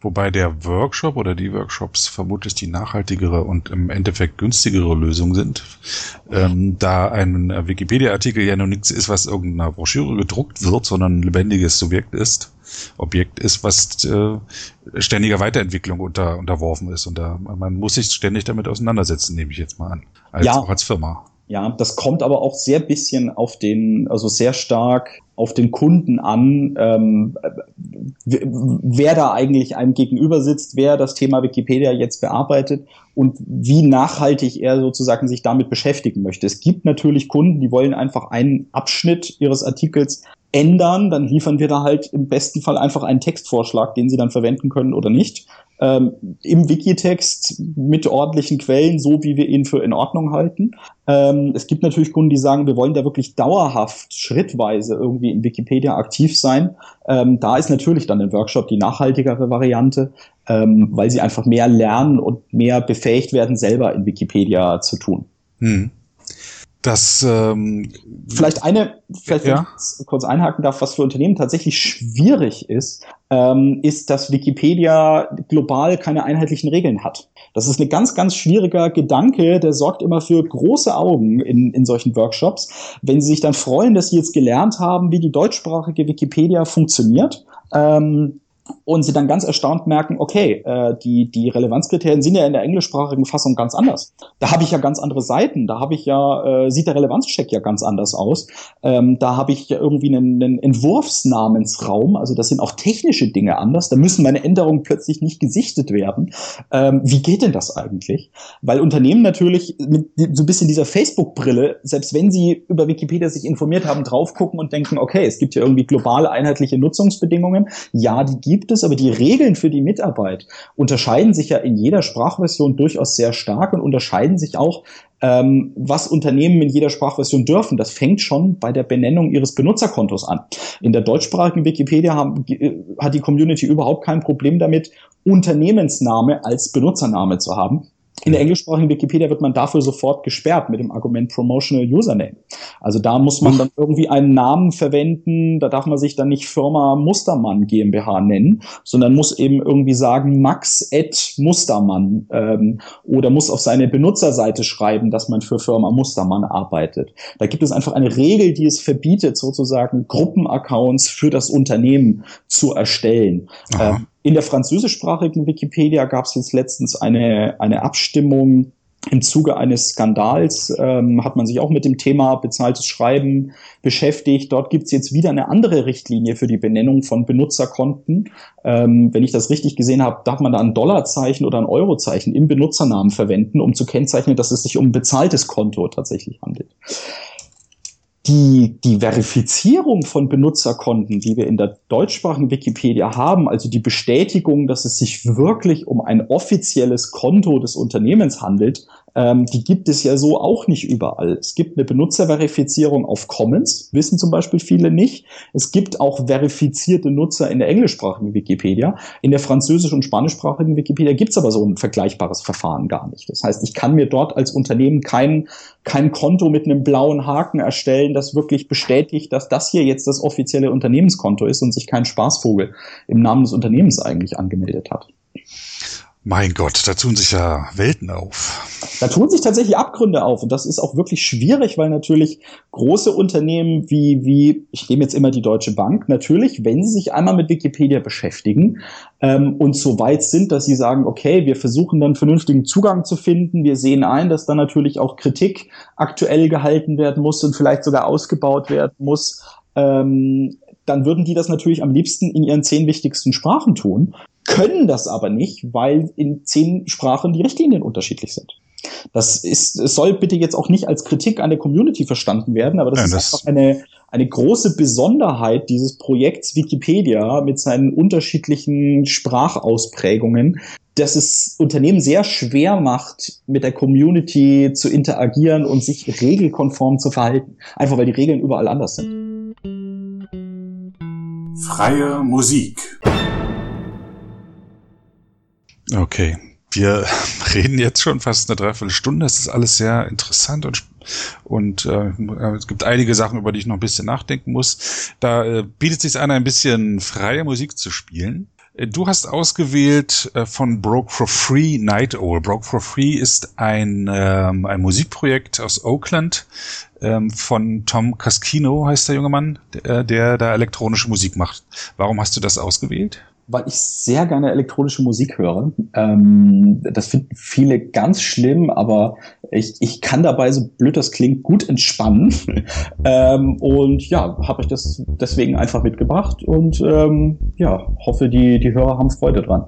Wobei der Workshop oder die Workshops vermutlich die nachhaltigere und im Endeffekt günstigere Lösung sind. Ähm, da ein Wikipedia-Artikel ja nur nichts ist, was irgendeiner Broschüre gedruckt wird, sondern ein lebendiges Subjekt ist. Objekt ist, was äh, ständiger Weiterentwicklung unter, unterworfen ist. Und da, man muss sich ständig damit auseinandersetzen, nehme ich jetzt mal an. Als, ja. Auch als Firma. Ja, das kommt aber auch sehr bisschen auf den, also sehr stark auf den Kunden an, ähm, wer da eigentlich einem gegenüber sitzt, wer das Thema Wikipedia jetzt bearbeitet und wie nachhaltig er sozusagen sich damit beschäftigen möchte. Es gibt natürlich Kunden, die wollen einfach einen Abschnitt ihres Artikels ändern, dann liefern wir da halt im besten Fall einfach einen Textvorschlag, den sie dann verwenden können oder nicht ähm, im Wikitext mit ordentlichen Quellen, so wie wir ihn für in Ordnung halten. Ähm, es gibt natürlich Kunden, die sagen, wir wollen da wirklich dauerhaft, schrittweise irgendwie in Wikipedia aktiv sein. Ähm, da ist natürlich dann ein Workshop die nachhaltigere Variante, ähm, weil sie einfach mehr lernen und mehr befähigt werden, selber in Wikipedia zu tun. Hm. Das ähm, vielleicht eine, vielleicht ja. ich kurz einhaken darf, was für Unternehmen tatsächlich schwierig ist, ähm, ist, dass Wikipedia global keine einheitlichen Regeln hat. Das ist ein ganz, ganz schwieriger Gedanke, der sorgt immer für große Augen in, in solchen Workshops. Wenn Sie sich dann freuen, dass Sie jetzt gelernt haben, wie die deutschsprachige Wikipedia funktioniert, ähm, und sie dann ganz erstaunt merken, okay, äh, die, die Relevanzkriterien sind ja in der englischsprachigen Fassung ganz anders. Da habe ich ja ganz andere Seiten, da habe ich ja, äh, sieht der Relevanzcheck ja ganz anders aus. Ähm, da habe ich ja irgendwie einen, einen Entwurfsnamensraum, also das sind auch technische Dinge anders, da müssen meine Änderungen plötzlich nicht gesichtet werden. Ähm, wie geht denn das eigentlich? Weil Unternehmen natürlich mit so ein bisschen dieser Facebook-Brille, selbst wenn sie über Wikipedia sich informiert haben, drauf gucken und denken, okay, es gibt ja irgendwie globale einheitliche Nutzungsbedingungen. Ja, die gibt es, aber die Regeln für die Mitarbeit unterscheiden sich ja in jeder Sprachversion durchaus sehr stark und unterscheiden sich auch, ähm, was Unternehmen in jeder Sprachversion dürfen. Das fängt schon bei der Benennung ihres Benutzerkontos an. In der deutschsprachigen Wikipedia haben, äh, hat die Community überhaupt kein Problem damit, Unternehmensname als Benutzername zu haben. In der englischsprachigen Wikipedia wird man dafür sofort gesperrt mit dem Argument Promotional Username. Also da muss man dann irgendwie einen Namen verwenden, da darf man sich dann nicht Firma Mustermann GmbH nennen, sondern muss eben irgendwie sagen Max et Mustermann ähm, oder muss auf seine Benutzerseite schreiben, dass man für Firma Mustermann arbeitet. Da gibt es einfach eine Regel, die es verbietet, sozusagen Gruppenaccounts für das Unternehmen zu erstellen. Ähm, in der französischsprachigen Wikipedia gab es jetzt letztens eine, eine Abstimmung. Im Zuge eines Skandals ähm, hat man sich auch mit dem Thema bezahltes Schreiben beschäftigt. Dort gibt es jetzt wieder eine andere Richtlinie für die Benennung von Benutzerkonten. Ähm, wenn ich das richtig gesehen habe, darf man da ein Dollarzeichen oder ein Eurozeichen im Benutzernamen verwenden, um zu kennzeichnen, dass es sich um ein bezahltes Konto tatsächlich handelt die, die Verifizierung von Benutzerkonten, die wir in der deutschsprachigen Wikipedia haben, also die Bestätigung, dass es sich wirklich um ein offizielles Konto des Unternehmens handelt, ähm, die gibt es ja so auch nicht überall. Es gibt eine Benutzerverifizierung auf Commons, wissen zum Beispiel viele nicht. Es gibt auch verifizierte Nutzer in der englischsprachigen Wikipedia. In der französisch- und spanischsprachigen Wikipedia gibt es aber so ein vergleichbares Verfahren gar nicht. Das heißt, ich kann mir dort als Unternehmen kein, kein Konto mit einem blauen Haken erstellen, das wirklich bestätigt, dass das hier jetzt das offizielle Unternehmenskonto ist und sich kein Spaßvogel im Namen des Unternehmens eigentlich angemeldet hat. Mein Gott, da tun sich ja Welten auf. Da tun sich tatsächlich Abgründe auf und das ist auch wirklich schwierig, weil natürlich große Unternehmen wie, wie ich nehme jetzt immer die Deutsche Bank, natürlich, wenn sie sich einmal mit Wikipedia beschäftigen ähm, und so weit sind, dass sie sagen, okay, wir versuchen dann vernünftigen Zugang zu finden, wir sehen ein, dass dann natürlich auch Kritik aktuell gehalten werden muss und vielleicht sogar ausgebaut werden muss, ähm, dann würden die das natürlich am liebsten in ihren zehn wichtigsten Sprachen tun, können das aber nicht, weil in zehn Sprachen die Richtlinien unterschiedlich sind. Das ist, es soll bitte jetzt auch nicht als Kritik an der Community verstanden werden, aber das ja, ist das einfach eine, eine große Besonderheit dieses Projekts Wikipedia mit seinen unterschiedlichen Sprachausprägungen, dass es Unternehmen sehr schwer macht, mit der Community zu interagieren und sich regelkonform zu verhalten. Einfach weil die Regeln überall anders sind. Freie Musik. Okay, wir reden jetzt schon fast eine Dreiviertelstunde. Das ist alles sehr interessant und, und äh, es gibt einige Sachen, über die ich noch ein bisschen nachdenken muss. Da äh, bietet sich an, ein bisschen freie Musik zu spielen. Äh, du hast ausgewählt äh, von Broke for Free Night Owl. Broke for Free ist ein, ähm, ein Musikprojekt aus Oakland ähm, von Tom Cascino, heißt der junge Mann, der, der da elektronische Musik macht. Warum hast du das ausgewählt? Weil ich sehr gerne elektronische Musik höre. Ähm, das finden viele ganz schlimm, aber ich, ich kann dabei, so blöd das klingt, gut entspannen. ähm, und ja, habe ich das deswegen einfach mitgebracht und ähm, ja, hoffe, die, die Hörer haben Freude dran.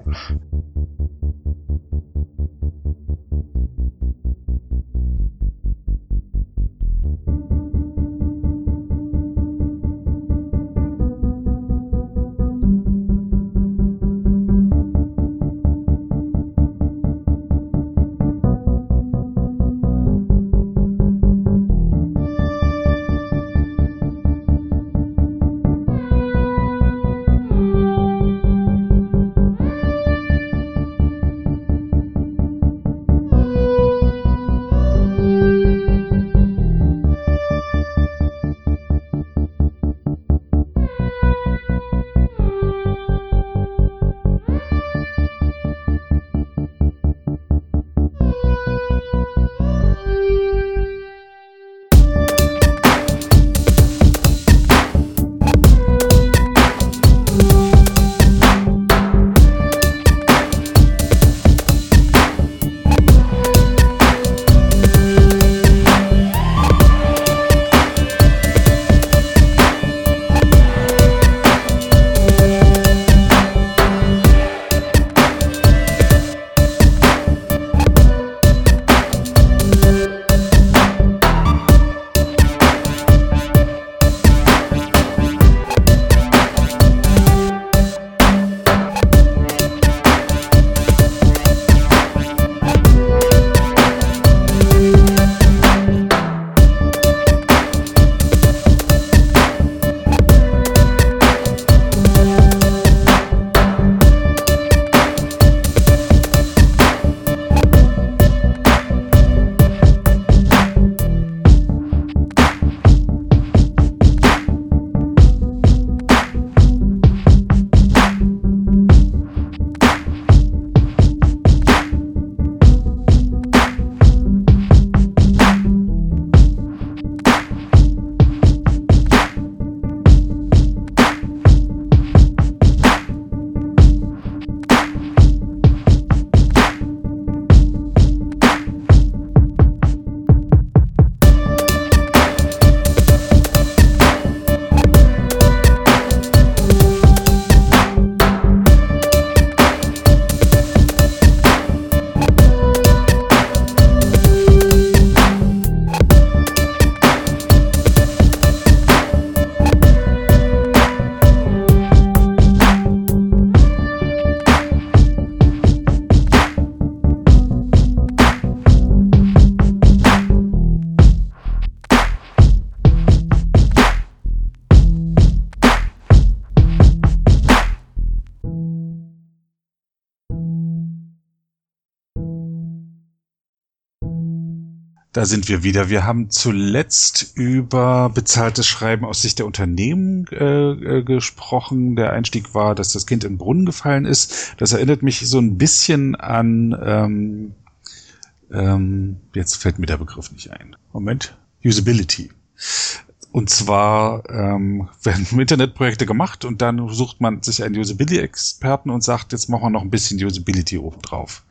Sind wir wieder. Wir haben zuletzt über bezahltes Schreiben aus Sicht der Unternehmen äh, äh, gesprochen. Der Einstieg war, dass das Kind in den Brunnen gefallen ist. Das erinnert mich so ein bisschen an, ähm, ähm, jetzt fällt mir der Begriff nicht ein. Moment. Usability. Und zwar ähm, werden Internetprojekte gemacht und dann sucht man sich einen Usability-Experten und sagt, jetzt machen wir noch ein bisschen Usability oben drauf.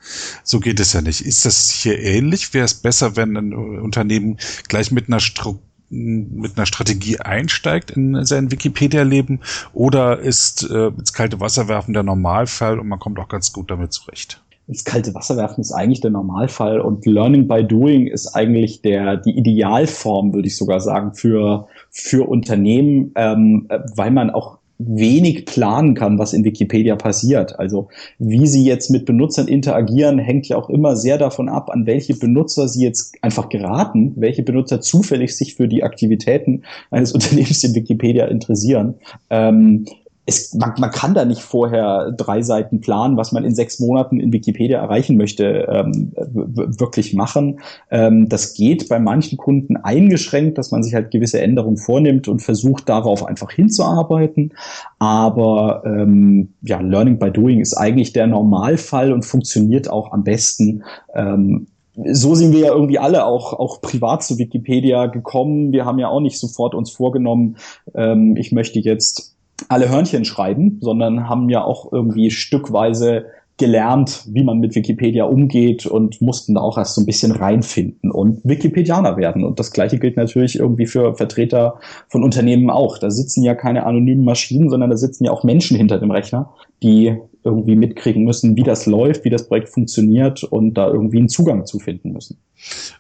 So geht es ja nicht. Ist das hier ähnlich? Wäre es besser, wenn ein Unternehmen gleich mit einer Stru mit einer Strategie einsteigt in sein Wikipedia-Leben oder ist äh, ins kalte Wasser werfen der Normalfall und man kommt auch ganz gut damit zurecht? Ins kalte Wasser werfen ist eigentlich der Normalfall und Learning by Doing ist eigentlich der die Idealform, würde ich sogar sagen, für für Unternehmen, ähm, weil man auch wenig planen kann, was in Wikipedia passiert. Also wie sie jetzt mit Benutzern interagieren, hängt ja auch immer sehr davon ab, an welche Benutzer sie jetzt einfach geraten, welche Benutzer zufällig sich für die Aktivitäten eines Unternehmens in Wikipedia interessieren. Ähm, es, man, man kann da nicht vorher drei Seiten planen, was man in sechs Monaten in Wikipedia erreichen möchte, ähm, wirklich machen. Ähm, das geht bei manchen Kunden eingeschränkt, dass man sich halt gewisse Änderungen vornimmt und versucht darauf einfach hinzuarbeiten. Aber ähm, ja, Learning by Doing ist eigentlich der Normalfall und funktioniert auch am besten. Ähm, so sind wir ja irgendwie alle auch, auch privat zu Wikipedia gekommen. Wir haben ja auch nicht sofort uns vorgenommen, ähm, ich möchte jetzt alle Hörnchen schreiben, sondern haben ja auch irgendwie stückweise gelernt, wie man mit Wikipedia umgeht und mussten da auch erst so ein bisschen reinfinden und Wikipedianer werden. Und das gleiche gilt natürlich irgendwie für Vertreter von Unternehmen auch. Da sitzen ja keine anonymen Maschinen, sondern da sitzen ja auch Menschen hinter dem Rechner, die irgendwie mitkriegen müssen, wie das läuft, wie das Projekt funktioniert und da irgendwie einen Zugang zu finden müssen.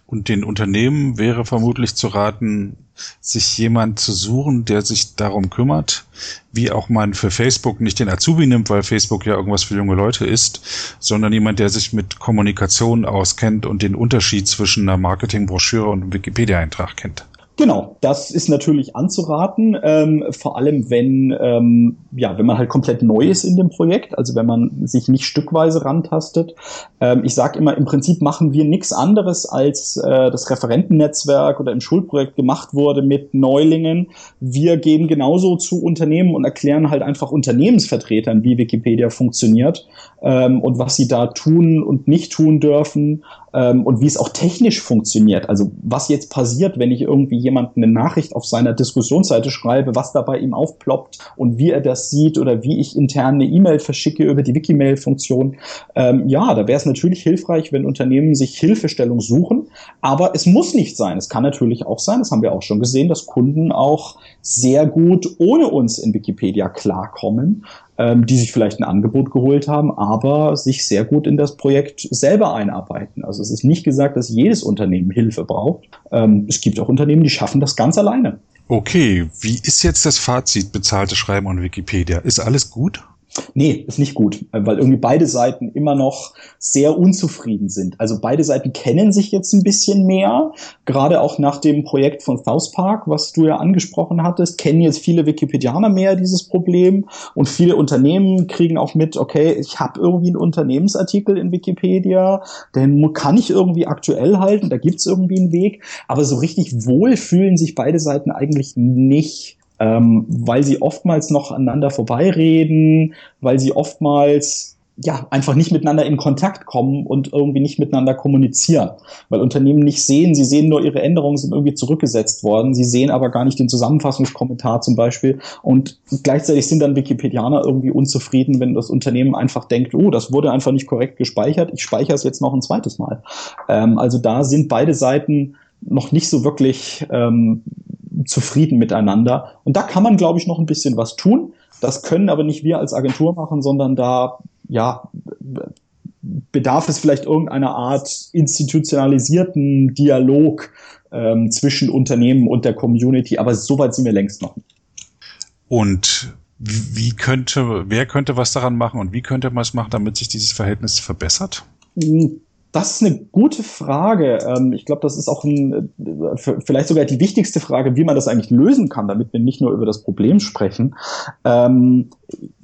Und den Unternehmen wäre vermutlich zu raten, sich jemand zu suchen, der sich darum kümmert, wie auch man für Facebook nicht den Azubi nimmt, weil Facebook ja irgendwas für junge Leute ist, sondern jemand, der sich mit Kommunikation auskennt und den Unterschied zwischen einer Marketingbroschüre und einem Wikipedia-Eintrag kennt. Genau, das ist natürlich anzuraten, ähm, vor allem wenn, ähm, ja, wenn man halt komplett neu ist in dem Projekt, also wenn man sich nicht stückweise rantastet. Ähm, ich sage immer, im Prinzip machen wir nichts anderes, als äh, das Referentennetzwerk oder im Schulprojekt gemacht wurde mit Neulingen. Wir gehen genauso zu Unternehmen und erklären halt einfach Unternehmensvertretern, wie Wikipedia funktioniert ähm, und was sie da tun und nicht tun dürfen ähm, und wie es auch technisch funktioniert. Also was jetzt passiert, wenn ich irgendwie jemanden eine Nachricht auf seiner Diskussionsseite schreibe, was da bei ihm aufploppt und wie er das sieht oder wie ich intern eine E-Mail verschicke über die Wikimail-Funktion. Ähm, ja, da wäre es natürlich hilfreich, wenn Unternehmen sich Hilfestellung suchen, aber es muss nicht sein. Es kann natürlich auch sein, das haben wir auch schon gesehen, dass Kunden auch sehr gut ohne uns in Wikipedia klarkommen ähm, die sich vielleicht ein Angebot geholt haben, aber sich sehr gut in das Projekt selber einarbeiten. Also es ist nicht gesagt, dass jedes Unternehmen Hilfe braucht. Ähm, es gibt auch Unternehmen, die schaffen das ganz alleine. Okay, wie ist jetzt das Fazit bezahlte Schreiben an Wikipedia? Ist alles gut? Nee, ist nicht gut, weil irgendwie beide Seiten immer noch sehr unzufrieden sind. Also beide Seiten kennen sich jetzt ein bisschen mehr, gerade auch nach dem Projekt von South Park, was du ja angesprochen hattest, kennen jetzt viele Wikipedianer mehr dieses Problem und viele Unternehmen kriegen auch mit, okay, ich habe irgendwie einen Unternehmensartikel in Wikipedia, den kann ich irgendwie aktuell halten, da gibt's irgendwie einen Weg, aber so richtig wohl fühlen sich beide Seiten eigentlich nicht ähm, weil sie oftmals noch aneinander vorbeireden, weil sie oftmals ja, einfach nicht miteinander in Kontakt kommen und irgendwie nicht miteinander kommunizieren. Weil Unternehmen nicht sehen, sie sehen nur ihre Änderungen sind irgendwie zurückgesetzt worden, sie sehen aber gar nicht den Zusammenfassungskommentar zum Beispiel und gleichzeitig sind dann Wikipedianer irgendwie unzufrieden, wenn das Unternehmen einfach denkt, oh, das wurde einfach nicht korrekt gespeichert, ich speichere es jetzt noch ein zweites Mal. Ähm, also da sind beide Seiten noch nicht so wirklich ähm, zufrieden miteinander. Und da kann man, glaube ich, noch ein bisschen was tun. Das können aber nicht wir als Agentur machen, sondern da, ja, bedarf es vielleicht irgendeiner Art institutionalisierten Dialog ähm, zwischen Unternehmen und der Community. Aber so weit sind wir längst noch. Und wie könnte, wer könnte was daran machen und wie könnte man es machen, damit sich dieses Verhältnis verbessert? Das ist eine gute Frage. Ähm, ich glaube, das ist auch ein, äh, vielleicht sogar die wichtigste Frage, wie man das eigentlich lösen kann, damit wir nicht nur über das Problem sprechen. Ähm,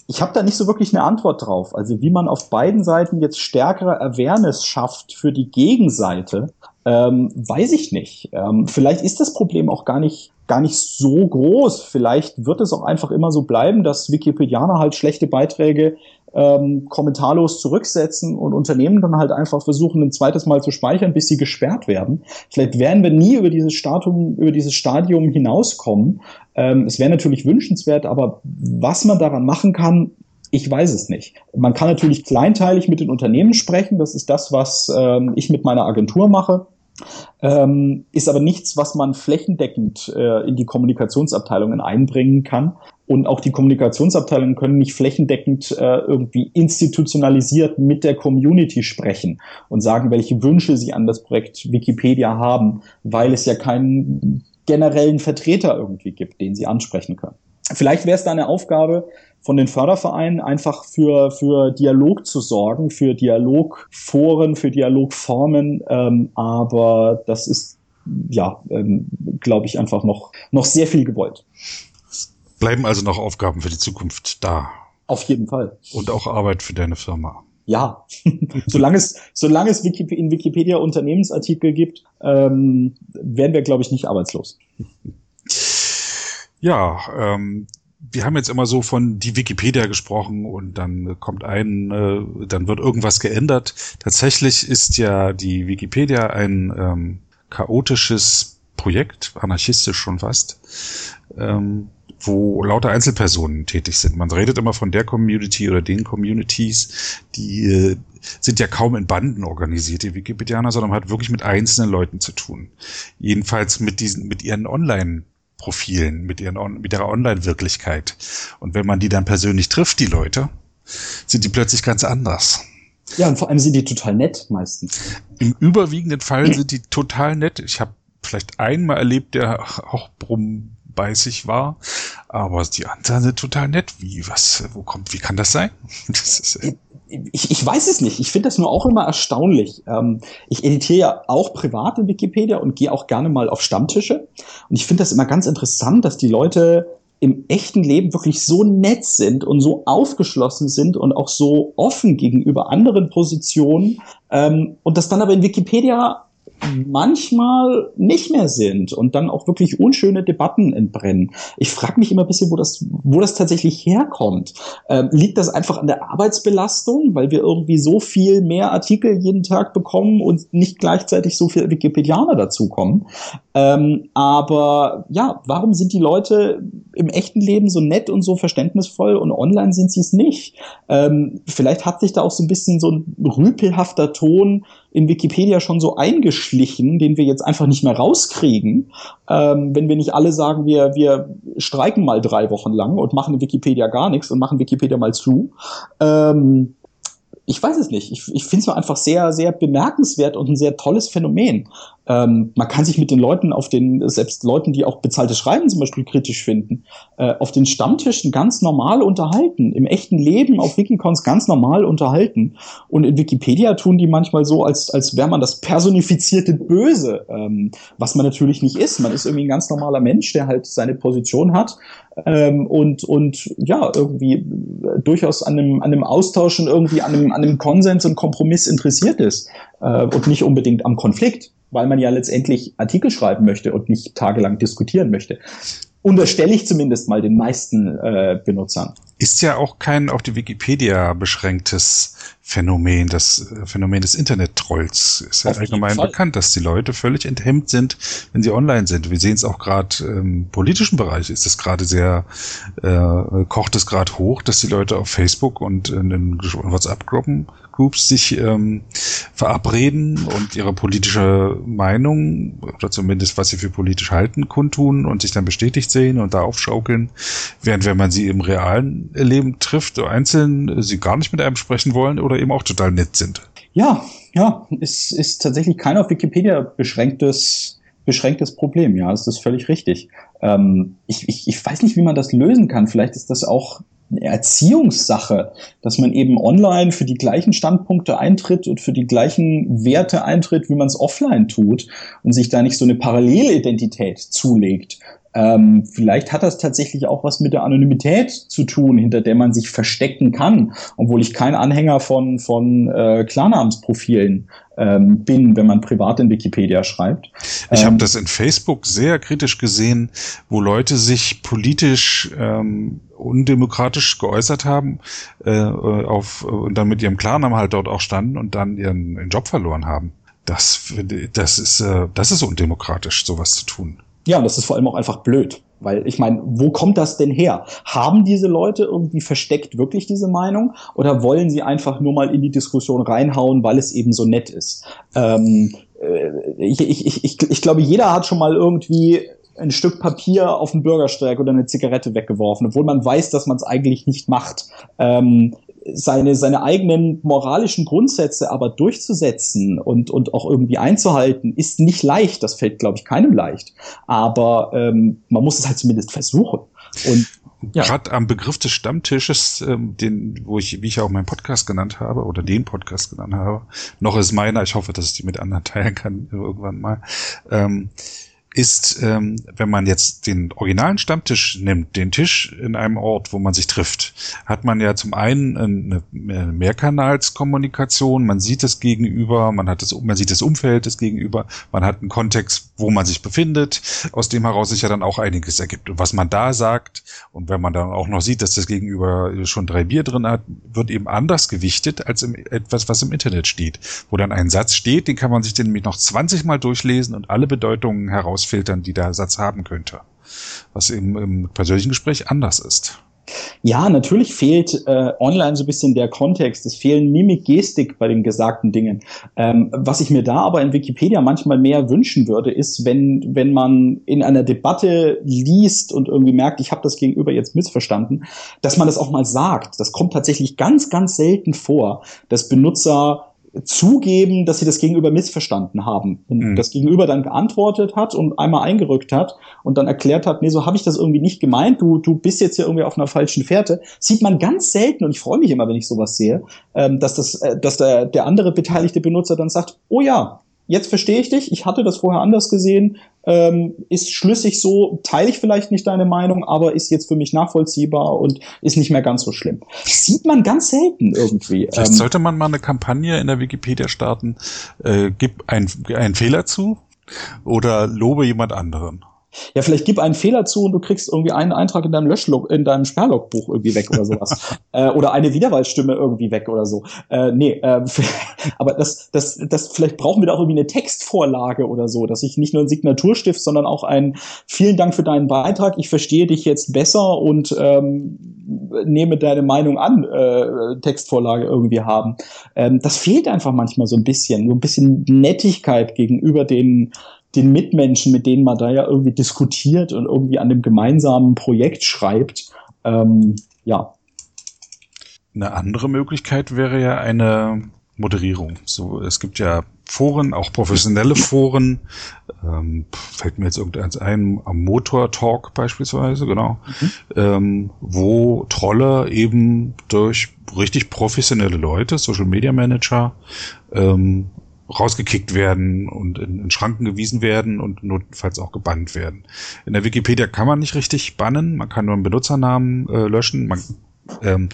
ich habe da nicht so wirklich eine Antwort drauf. Also wie man auf beiden Seiten jetzt stärkere Awareness schafft für die Gegenseite, ähm, weiß ich nicht. Vielleicht ist das Problem auch gar nicht gar nicht so groß. Vielleicht wird es auch einfach immer so bleiben, dass Wikipedianer halt schlechte Beiträge ähm, kommentarlos zurücksetzen und Unternehmen dann halt einfach versuchen, ein zweites Mal zu speichern, bis sie gesperrt werden. Vielleicht werden wir nie über dieses Stadium, über dieses Stadium hinauskommen. Ähm, es wäre natürlich wünschenswert, aber was man daran machen kann, ich weiß es nicht. Man kann natürlich kleinteilig mit den Unternehmen sprechen. Das ist das, was ähm, ich mit meiner Agentur mache ähm, ist aber nichts, was man flächendeckend äh, in die Kommunikationsabteilungen einbringen kann. Und auch die Kommunikationsabteilungen können nicht flächendeckend äh, irgendwie institutionalisiert mit der Community sprechen und sagen, welche Wünsche sie an das Projekt Wikipedia haben, weil es ja keinen generellen Vertreter irgendwie gibt, den sie ansprechen können. Vielleicht wäre es da eine Aufgabe von den Fördervereinen, einfach für, für Dialog zu sorgen, für Dialogforen, für Dialogformen. Ähm, aber das ist, ja, ähm, glaube ich, einfach noch, noch sehr viel gewollt. Bleiben also noch Aufgaben für die Zukunft da. Auf jeden Fall. Und auch Arbeit für deine Firma. Ja, solange es, solange es in Wikipedia Unternehmensartikel gibt, ähm, werden wir, glaube ich, nicht arbeitslos. Ja, ähm, wir haben jetzt immer so von die Wikipedia gesprochen und dann kommt ein, äh, dann wird irgendwas geändert. Tatsächlich ist ja die Wikipedia ein ähm, chaotisches Projekt, anarchistisch schon fast, ähm, wo lauter Einzelpersonen tätig sind. Man redet immer von der Community oder den Communities, die äh, sind ja kaum in Banden organisiert, die Wikipedianer, sondern man hat wirklich mit einzelnen Leuten zu tun. Jedenfalls mit diesen, mit ihren Online- Profilen, mit, ihren, mit ihrer Online-Wirklichkeit. Und wenn man die dann persönlich trifft, die Leute, sind die plötzlich ganz anders. Ja, und vor allem sind die total nett meistens. Im überwiegenden Fall sind die total nett. Ich habe vielleicht einmal erlebt, der auch brummbeißig war, aber die anderen sind total nett. Wie, was, wo kommt, wie kann das sein? Das ist, ich, ich weiß es nicht. Ich finde das nur auch immer erstaunlich. Ähm, ich editiere ja auch privat in Wikipedia und gehe auch gerne mal auf Stammtische. Und ich finde das immer ganz interessant, dass die Leute im echten Leben wirklich so nett sind und so aufgeschlossen sind und auch so offen gegenüber anderen Positionen ähm, und das dann aber in Wikipedia manchmal nicht mehr sind und dann auch wirklich unschöne Debatten entbrennen. Ich frage mich immer ein bisschen, wo das, wo das tatsächlich herkommt. Ähm, liegt das einfach an der Arbeitsbelastung, weil wir irgendwie so viel mehr Artikel jeden Tag bekommen und nicht gleichzeitig so viele Wikipedianer dazukommen? Ähm, aber ja, warum sind die Leute im echten Leben so nett und so verständnisvoll und online sind sie es nicht? Ähm, vielleicht hat sich da auch so ein bisschen so ein rüpelhafter Ton in Wikipedia schon so eingeschlichen, den wir jetzt einfach nicht mehr rauskriegen, ähm, wenn wir nicht alle sagen, wir, wir streiken mal drei Wochen lang und machen in Wikipedia gar nichts und machen Wikipedia mal zu. Ähm, ich weiß es nicht. Ich, ich finde es einfach sehr, sehr bemerkenswert und ein sehr tolles Phänomen. Ähm, man kann sich mit den Leuten auf den, selbst Leuten, die auch bezahltes Schreiben zum Beispiel kritisch finden, äh, auf den Stammtischen ganz normal unterhalten, im echten Leben auf Wikicons ganz normal unterhalten. Und in Wikipedia tun die manchmal so, als, als wäre man das personifizierte Böse, ähm, was man natürlich nicht ist. Man ist irgendwie ein ganz normaler Mensch, der halt seine Position hat ähm, und, und ja, irgendwie äh, durchaus an einem, an einem Austausch und irgendwie an einem, an einem Konsens und Kompromiss interessiert ist äh, und nicht unbedingt am Konflikt, weil man ja letztendlich Artikel schreiben möchte und nicht tagelang diskutieren möchte. Unterstelle ich zumindest mal den meisten äh, Benutzern. Ist ja auch kein auf die Wikipedia beschränktes Phänomen, das äh, Phänomen des Internet-Trolls. Ist ja allgemein bekannt, dass die Leute völlig enthemmt sind, wenn sie online sind. Wir sehen es auch gerade im politischen Bereich, ist es gerade sehr, äh, kocht es gerade hoch, dass die Leute auf Facebook und in den WhatsApp-Gruppen Groups sich ähm, verabreden und ihre politische Meinung oder zumindest was sie für politisch halten kundtun und sich dann bestätigt sehen und da aufschaukeln, während wenn man sie im realen Leben trifft, einzeln sie gar nicht mit einem sprechen wollen oder eben auch total nett sind. Ja, ja, es ist tatsächlich kein auf Wikipedia beschränktes beschränktes Problem, ja, das ist völlig richtig. Ähm, ich, ich, ich weiß nicht, wie man das lösen kann. Vielleicht ist das auch Erziehungssache, dass man eben online für die gleichen Standpunkte eintritt und für die gleichen Werte eintritt, wie man es offline tut und sich da nicht so eine Parallelidentität zulegt. Ähm, vielleicht hat das tatsächlich auch was mit der Anonymität zu tun, hinter der man sich verstecken kann, obwohl ich kein Anhänger von, von äh, Klarnamensprofilen ähm, bin, wenn man privat in Wikipedia schreibt. Ich ähm, habe das in Facebook sehr kritisch gesehen, wo Leute sich politisch ähm, undemokratisch geäußert haben äh, auf, und dann mit ihrem Klarnamen halt dort auch standen und dann ihren, ihren Job verloren haben. Das, das, ist, äh, das ist undemokratisch, sowas zu tun. Ja, und das ist vor allem auch einfach blöd. Weil ich meine, wo kommt das denn her? Haben diese Leute irgendwie versteckt wirklich diese Meinung oder wollen sie einfach nur mal in die Diskussion reinhauen, weil es eben so nett ist? Ähm, äh, ich, ich, ich, ich glaube, jeder hat schon mal irgendwie ein Stück Papier auf den Bürgersteig oder eine Zigarette weggeworfen, obwohl man weiß, dass man es eigentlich nicht macht. Ähm, seine, seine eigenen moralischen Grundsätze aber durchzusetzen und, und auch irgendwie einzuhalten, ist nicht leicht. Das fällt, glaube ich, keinem leicht. Aber ähm, man muss es halt zumindest versuchen. Und ja. Gerade am Begriff des Stammtisches, ähm, den, wo ich, wie ich auch meinen Podcast genannt habe, oder den Podcast genannt habe, noch ist meiner, ich hoffe, dass ich die mit anderen teilen kann irgendwann mal. Ähm, ist, ähm, wenn man jetzt den originalen Stammtisch nimmt, den Tisch in einem Ort, wo man sich trifft, hat man ja zum einen eine Mehrkanalskommunikation, man sieht das Gegenüber, man hat das, man sieht das Umfeld des Gegenüber, man hat einen Kontext, wo man sich befindet, aus dem heraus sich ja dann auch einiges ergibt. Und was man da sagt, und wenn man dann auch noch sieht, dass das Gegenüber schon drei Bier drin hat, wird eben anders gewichtet als im, etwas, was im Internet steht. Wo dann ein Satz steht, den kann man sich nämlich noch 20 Mal durchlesen und alle Bedeutungen heraus rausfiltern, die der Satz haben könnte. Was eben im persönlichen Gespräch anders ist. Ja, natürlich fehlt äh, online so ein bisschen der Kontext. Es fehlen Mimik, Gestik bei den gesagten Dingen. Ähm, was ich mir da aber in Wikipedia manchmal mehr wünschen würde, ist, wenn, wenn man in einer Debatte liest und irgendwie merkt, ich habe das Gegenüber jetzt missverstanden, dass man das auch mal sagt. Das kommt tatsächlich ganz, ganz selten vor, dass Benutzer zugeben, dass sie das Gegenüber missverstanden haben. Und mhm. das Gegenüber dann geantwortet hat und einmal eingerückt hat und dann erklärt hat, nee, so habe ich das irgendwie nicht gemeint, du, du bist jetzt hier irgendwie auf einer falschen Fährte. Sieht man ganz selten und ich freue mich immer, wenn ich sowas sehe, ähm, dass, das, äh, dass der, der andere beteiligte Benutzer dann sagt, oh ja, jetzt verstehe ich dich, ich hatte das vorher anders gesehen, ähm, ist schlüssig so, teile ich vielleicht nicht deine Meinung, aber ist jetzt für mich nachvollziehbar und ist nicht mehr ganz so schlimm. sieht man ganz selten irgendwie. Vielleicht ähm, sollte man mal eine Kampagne in der Wikipedia starten, äh, gib einen Fehler zu oder lobe jemand anderen. Ja, vielleicht gib einen Fehler zu und du kriegst irgendwie einen Eintrag in deinem Löschlog, in deinem Sperrlogbuch irgendwie weg oder sowas. äh, oder eine Wiederwahlstimme irgendwie weg oder so. Äh, nee, äh, aber das, das, das, vielleicht brauchen wir da auch irgendwie eine Textvorlage oder so, dass ich nicht nur ein Signaturstift, sondern auch ein Vielen Dank für deinen Beitrag, ich verstehe dich jetzt besser und ähm, nehme deine Meinung an, äh, Textvorlage irgendwie haben. Ähm, das fehlt einfach manchmal so ein bisschen, so ein bisschen Nettigkeit gegenüber den den Mitmenschen, mit denen man da ja irgendwie diskutiert und irgendwie an dem gemeinsamen Projekt schreibt. Ähm, ja. Eine andere Möglichkeit wäre ja eine Moderierung. So, es gibt ja Foren, auch professionelle Foren. Ähm, fällt mir jetzt irgendeins ein, am Motor Talk beispielsweise, genau, mhm. ähm, wo Trolle eben durch richtig professionelle Leute, Social Media Manager, ähm, rausgekickt werden und in, in Schranken gewiesen werden und notfalls auch gebannt werden. In der Wikipedia kann man nicht richtig bannen, man kann nur einen Benutzernamen äh, löschen. Man, ähm,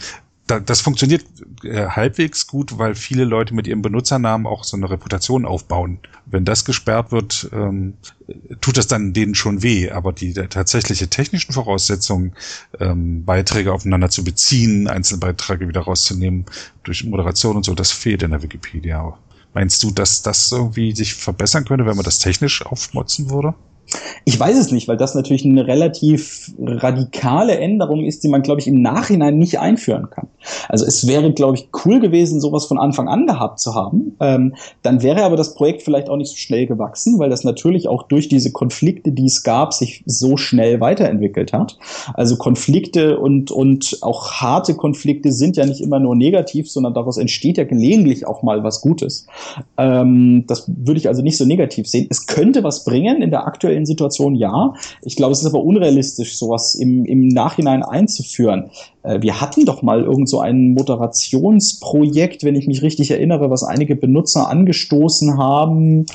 da, das funktioniert äh, halbwegs gut, weil viele Leute mit ihrem Benutzernamen auch so eine Reputation aufbauen. Wenn das gesperrt wird, ähm, tut das dann denen schon weh. Aber die tatsächliche technischen Voraussetzungen, ähm, Beiträge aufeinander zu beziehen, Einzelbeiträge wieder rauszunehmen durch Moderation und so, das fehlt in der Wikipedia. Meinst du, dass das irgendwie sich verbessern könnte, wenn man das technisch aufmotzen würde? Ich weiß es nicht, weil das natürlich eine relativ radikale Änderung ist, die man, glaube ich, im Nachhinein nicht einführen kann. Also es wäre, glaube ich, cool gewesen, sowas von Anfang an gehabt zu haben. Ähm, dann wäre aber das Projekt vielleicht auch nicht so schnell gewachsen, weil das natürlich auch durch diese Konflikte, die es gab, sich so schnell weiterentwickelt hat. Also Konflikte und, und auch harte Konflikte sind ja nicht immer nur negativ, sondern daraus entsteht ja gelegentlich auch mal was Gutes. Ähm, das würde ich also nicht so negativ sehen. Es könnte was bringen in der aktuellen aktuellen Situation ja. Ich glaube, es ist aber unrealistisch, sowas im, im Nachhinein einzuführen. Äh, wir hatten doch mal irgend so ein Moderationsprojekt, wenn ich mich richtig erinnere, was einige Benutzer angestoßen haben.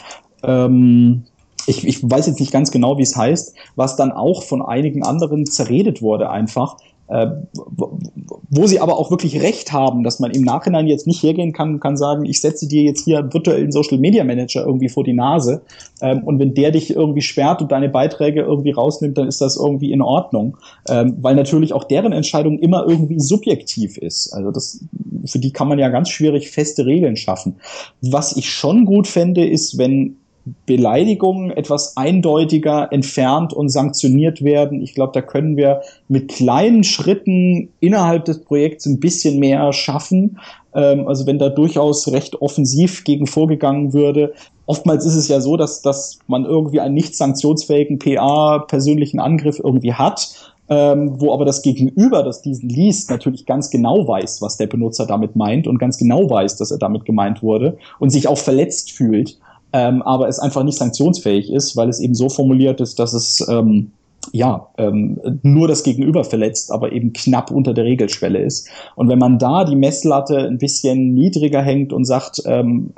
Ähm, ich, ich weiß jetzt nicht ganz genau, wie es heißt, was dann auch von einigen anderen zerredet wurde einfach, wo sie aber auch wirklich recht haben, dass man im Nachhinein jetzt nicht hergehen kann und kann sagen, ich setze dir jetzt hier virtuellen Social Media Manager irgendwie vor die Nase ähm, und wenn der dich irgendwie sperrt und deine Beiträge irgendwie rausnimmt, dann ist das irgendwie in Ordnung, ähm, weil natürlich auch deren Entscheidung immer irgendwie subjektiv ist. Also das, für die kann man ja ganz schwierig feste Regeln schaffen. Was ich schon gut fände, ist, wenn Beleidigungen etwas eindeutiger entfernt und sanktioniert werden. Ich glaube, da können wir mit kleinen Schritten innerhalb des Projekts ein bisschen mehr schaffen. Ähm, also wenn da durchaus recht offensiv gegen vorgegangen würde. Oftmals ist es ja so, dass, dass man irgendwie einen nicht sanktionsfähigen PA persönlichen Angriff irgendwie hat ähm, wo aber das Gegenüber, das diesen liest, natürlich ganz genau weiß, was der Benutzer damit meint und ganz genau weiß, dass er damit gemeint wurde und sich auch verletzt fühlt, ähm, aber es einfach nicht sanktionsfähig ist, weil es eben so formuliert ist, dass es ähm, ja, ähm, nur das Gegenüber verletzt, aber eben knapp unter der Regelschwelle ist. Und wenn man da die Messlatte ein bisschen niedriger hängt und sagt, ähm,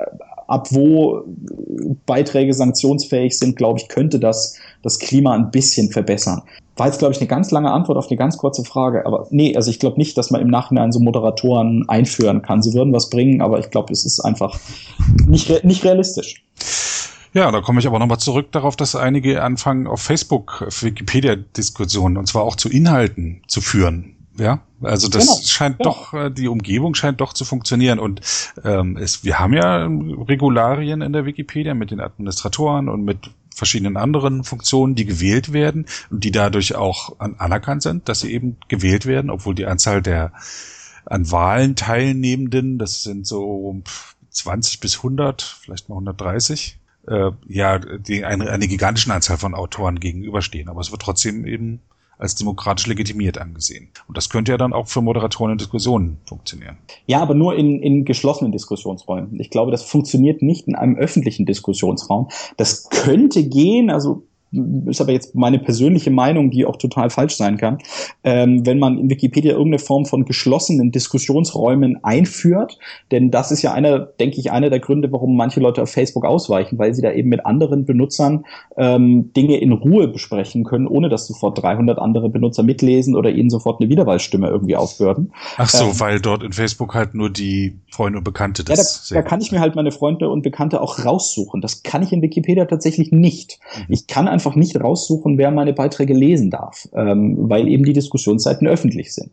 ab wo Beiträge sanktionsfähig sind, glaube ich, könnte das das Klima ein bisschen verbessern. War jetzt, glaube ich, eine ganz lange Antwort auf eine ganz kurze Frage. Aber nee, also ich glaube nicht, dass man im Nachhinein so Moderatoren einführen kann. Sie würden was bringen, aber ich glaube, es ist einfach nicht, nicht realistisch. Ja, da komme ich aber nochmal zurück darauf, dass einige anfangen, auf Facebook Wikipedia-Diskussionen, und zwar auch zu Inhalten zu führen. Ja, also das genau, scheint genau. doch, äh, die Umgebung scheint doch zu funktionieren. Und ähm, es, wir haben ja Regularien in der Wikipedia mit den Administratoren und mit verschiedenen anderen Funktionen, die gewählt werden und die dadurch auch an, anerkannt sind, dass sie eben gewählt werden, obwohl die Anzahl der an Wahlen teilnehmenden, das sind so 20 bis 100, vielleicht mal 130, äh, ja, die eine, eine gigantischen Anzahl von Autoren gegenüberstehen. Aber es wird trotzdem eben als demokratisch legitimiert angesehen. Und das könnte ja dann auch für Moderatoren in Diskussionen funktionieren. Ja, aber nur in, in geschlossenen Diskussionsräumen. Ich glaube, das funktioniert nicht in einem öffentlichen Diskussionsraum. Das könnte gehen, also ist aber jetzt meine persönliche Meinung, die auch total falsch sein kann, ähm, wenn man in Wikipedia irgendeine Form von geschlossenen Diskussionsräumen einführt, denn das ist ja einer, denke ich, einer der Gründe, warum manche Leute auf Facebook ausweichen, weil sie da eben mit anderen Benutzern ähm, Dinge in Ruhe besprechen können, ohne dass sofort 300 andere Benutzer mitlesen oder ihnen sofort eine Wiederwahlstimme irgendwie aufbürden. Ach so, ähm, weil dort in Facebook halt nur die Freunde und Bekannte das. Ja, da, da kann ich mir halt meine Freunde und Bekannte auch raussuchen. Das kann ich in Wikipedia tatsächlich nicht. Mhm. Ich kann einfach einfach nicht raussuchen, wer meine Beiträge lesen darf, ähm, weil eben die Diskussionsseiten öffentlich sind.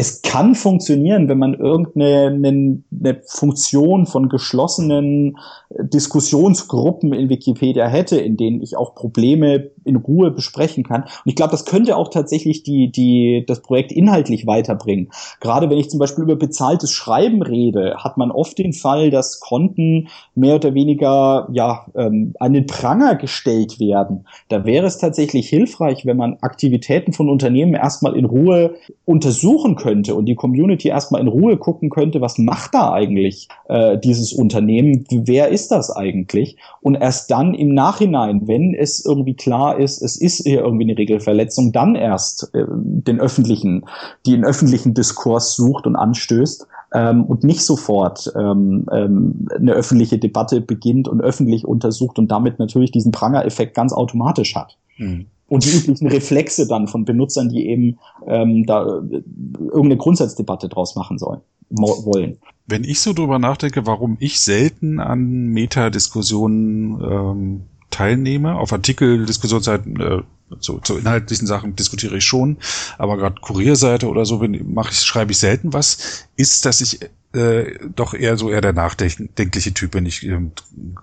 Es kann funktionieren, wenn man irgendeine eine, Funktion von geschlossenen Diskussionsgruppen in Wikipedia hätte, in denen ich auch Probleme in Ruhe besprechen kann. Und ich glaube, das könnte auch tatsächlich die, die, das Projekt inhaltlich weiterbringen. Gerade wenn ich zum Beispiel über bezahltes Schreiben rede, hat man oft den Fall, dass Konten mehr oder weniger ja, ähm, an den Pranger gestellt werden. Da wäre es tatsächlich hilfreich, wenn man Aktivitäten von Unternehmen erstmal in Ruhe untersuchen könnte und die Community erstmal in Ruhe gucken könnte, was macht da eigentlich äh, dieses Unternehmen, wer ist das eigentlich? Und erst dann im Nachhinein, wenn es irgendwie klar ist, es ist hier irgendwie eine Regelverletzung, dann erst äh, den öffentlichen, den öffentlichen Diskurs sucht und anstößt ähm, und nicht sofort ähm, ähm, eine öffentliche Debatte beginnt und öffentlich untersucht und damit natürlich diesen Pranger-Effekt ganz automatisch hat. Mhm. Und die üblichen Reflexe dann von Benutzern, die eben ähm, da äh, irgendeine Grundsatzdebatte draus machen sollen, wollen. Wenn ich so drüber nachdenke, warum ich selten an Metadiskussionen ähm, teilnehme, auf Artikel-Diskussionsseiten äh, zu, zu inhaltlichen Sachen diskutiere ich schon, aber gerade Kurierseite oder so mache ich, schreibe ich selten was, ist, dass ich äh, doch eher so eher der nachdenkliche Typ bin. Ich äh,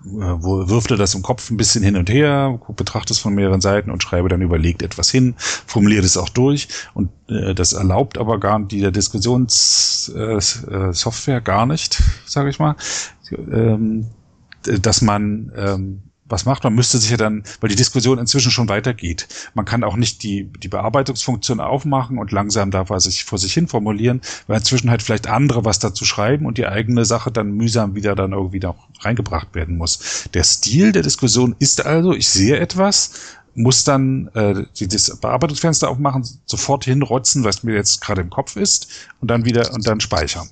wirfte das im Kopf ein bisschen hin und her, betrachte es von mehreren Seiten und schreibe dann überlegt etwas hin, formuliere das auch durch und äh, das erlaubt aber gar nicht die Diskussionssoftware äh, äh gar nicht, sage ich mal, ähm, dass man ähm, was macht. Man müsste sich ja dann, weil die Diskussion inzwischen schon weitergeht. Man kann auch nicht die, die Bearbeitungsfunktion aufmachen und langsam da was sich vor sich hin formulieren, weil inzwischen halt vielleicht andere was dazu schreiben und die eigene Sache dann mühsam wieder dann irgendwie noch reingebracht werden muss. Der Stil der Diskussion ist also, ich sehe etwas, muss dann äh, das Bearbeitungsfenster aufmachen, sofort hinrotzen, was mir jetzt gerade im Kopf ist, und dann wieder und dann speichern.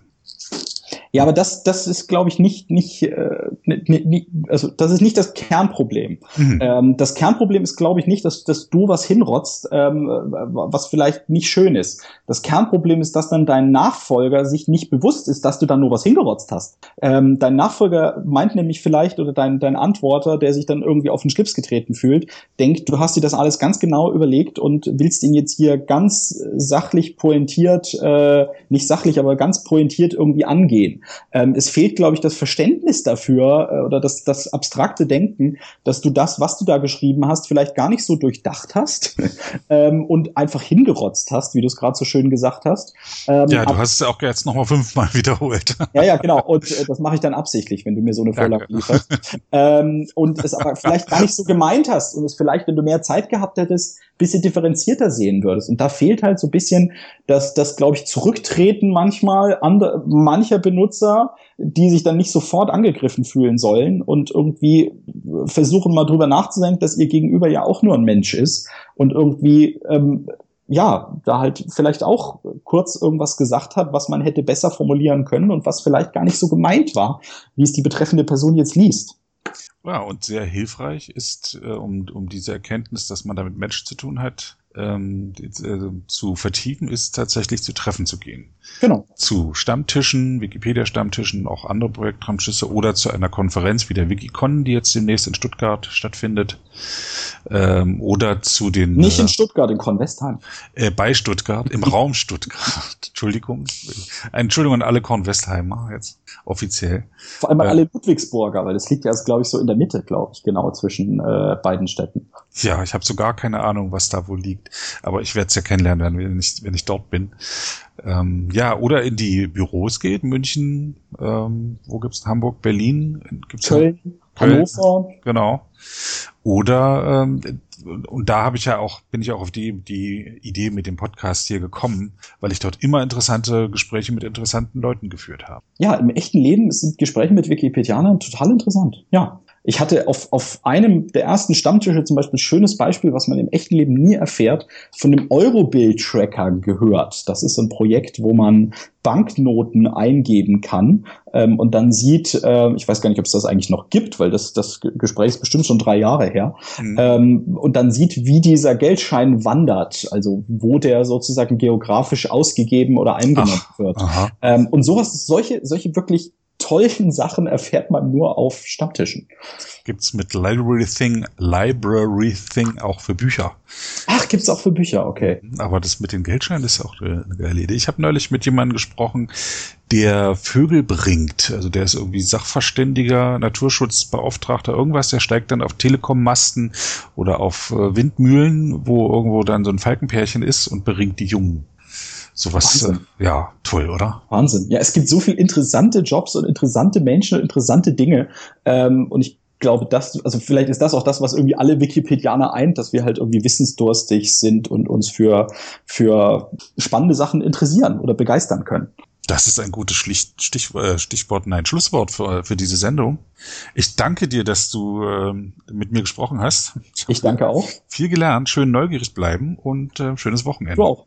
Ja, aber das, das ist, glaube ich, nicht, nicht, äh, nicht, also das ist nicht das Kernproblem. Mhm. Ähm, das Kernproblem ist, glaube ich, nicht, dass, dass du was hinrotzt, ähm, was vielleicht nicht schön ist. Das Kernproblem ist, dass dann dein Nachfolger sich nicht bewusst ist, dass du dann nur was hingerotzt hast. Ähm, dein Nachfolger meint nämlich vielleicht, oder dein, dein Antworter, der sich dann irgendwie auf den Schlips getreten fühlt, denkt, du hast dir das alles ganz genau überlegt und willst ihn jetzt hier ganz sachlich pointiert, äh, nicht sachlich, aber ganz pointiert irgendwie angehen. Ähm, es fehlt, glaube ich, das Verständnis dafür äh, oder das, das abstrakte Denken, dass du das, was du da geschrieben hast, vielleicht gar nicht so durchdacht hast ähm, und einfach hingerotzt hast, wie du es gerade so schön gesagt hast. Ähm, ja, du hast es auch jetzt nochmal fünfmal wiederholt. ja, ja, genau. Und äh, das mache ich dann absichtlich, wenn du mir so eine Vorlage lieferst. ähm, und es aber vielleicht gar nicht so gemeint hast und es vielleicht, wenn du mehr Zeit gehabt hättest, bisschen differenzierter sehen würdest. Und da fehlt halt so ein bisschen das, das glaube ich, Zurücktreten manchmal ander, mancher Benutzer, die sich dann nicht sofort angegriffen fühlen sollen und irgendwie versuchen mal drüber nachzudenken, dass ihr Gegenüber ja auch nur ein Mensch ist und irgendwie ähm, ja, da halt vielleicht auch kurz irgendwas gesagt hat, was man hätte besser formulieren können und was vielleicht gar nicht so gemeint war, wie es die betreffende Person jetzt liest. Ja, und sehr hilfreich ist, äh, um, um diese Erkenntnis, dass man damit Mensch zu tun hat, ähm, äh, zu vertiefen, ist tatsächlich zu Treffen zu gehen. Genau. Zu Stammtischen, Wikipedia-Stammtischen, auch andere Projektstammtische oder zu einer Konferenz wie der Wikicon, die jetzt demnächst in Stuttgart stattfindet. Ähm, oder zu den. Nicht in äh, Stuttgart, in Kornwestheim. Äh, bei Stuttgart, im Raum Stuttgart. Entschuldigung. Entschuldigung an alle Kornwestheimer jetzt offiziell. Vor allem äh, alle Ludwigsburger, weil das liegt ja, glaube ich, so in der Mitte, glaube ich, genau zwischen äh, beiden Städten. Ja, ich habe so gar keine Ahnung, was da wohl liegt. Aber ich werde es ja kennenlernen, wenn ich, wenn ich dort bin. Ähm, ja, oder in die Büros geht, München, ähm, wo gibt's Hamburg, Berlin, gibt's Köln, Köln, Hannover. Genau. Oder ähm, und da habe ich ja auch, bin ich auch auf die, die Idee mit dem Podcast hier gekommen, weil ich dort immer interessante Gespräche mit interessanten Leuten geführt habe. Ja, im echten Leben sind Gespräche mit Wikipedianern total interessant. Ja. Ich hatte auf, auf einem der ersten Stammtische zum Beispiel ein schönes Beispiel, was man im echten Leben nie erfährt, von dem Eurobill-Tracker gehört. Das ist ein Projekt, wo man Banknoten eingeben kann ähm, und dann sieht, äh, ich weiß gar nicht, ob es das eigentlich noch gibt, weil das, das Gespräch ist bestimmt schon drei Jahre her, mhm. ähm, und dann sieht, wie dieser Geldschein wandert, also wo der sozusagen geografisch ausgegeben oder eingenommen Ach, wird. Ähm, und sowas, solche, solche wirklich tollen Sachen erfährt man nur auf Stammtischen. Gibt's mit Library Thing, Library Thing auch für Bücher. Ach, gibt's auch für Bücher, okay. Aber das mit den Geldscheinen ist auch eine geile Idee. Ich habe neulich mit jemandem gesprochen, der Vögel bringt. Also der ist irgendwie Sachverständiger, Naturschutzbeauftragter, irgendwas. Der steigt dann auf Telekom-Masten oder auf äh, Windmühlen, wo irgendwo dann so ein Falkenpärchen ist und bringt die Jungen. Sowas, äh, ja, toll, oder? Wahnsinn. Ja, es gibt so viel interessante Jobs und interessante Menschen und interessante Dinge. Ähm, und ich glaube, das, also vielleicht ist das auch das, was irgendwie alle Wikipedianer eint, dass wir halt irgendwie wissensdurstig sind und uns für, für spannende Sachen interessieren oder begeistern können. Das ist ein gutes Stich, äh, Stichwort, nein, Schlusswort für, für diese Sendung. Ich danke dir, dass du äh, mit mir gesprochen hast. Ich danke auch. Viel gelernt, schön neugierig bleiben und äh, schönes Wochenende. Du auch.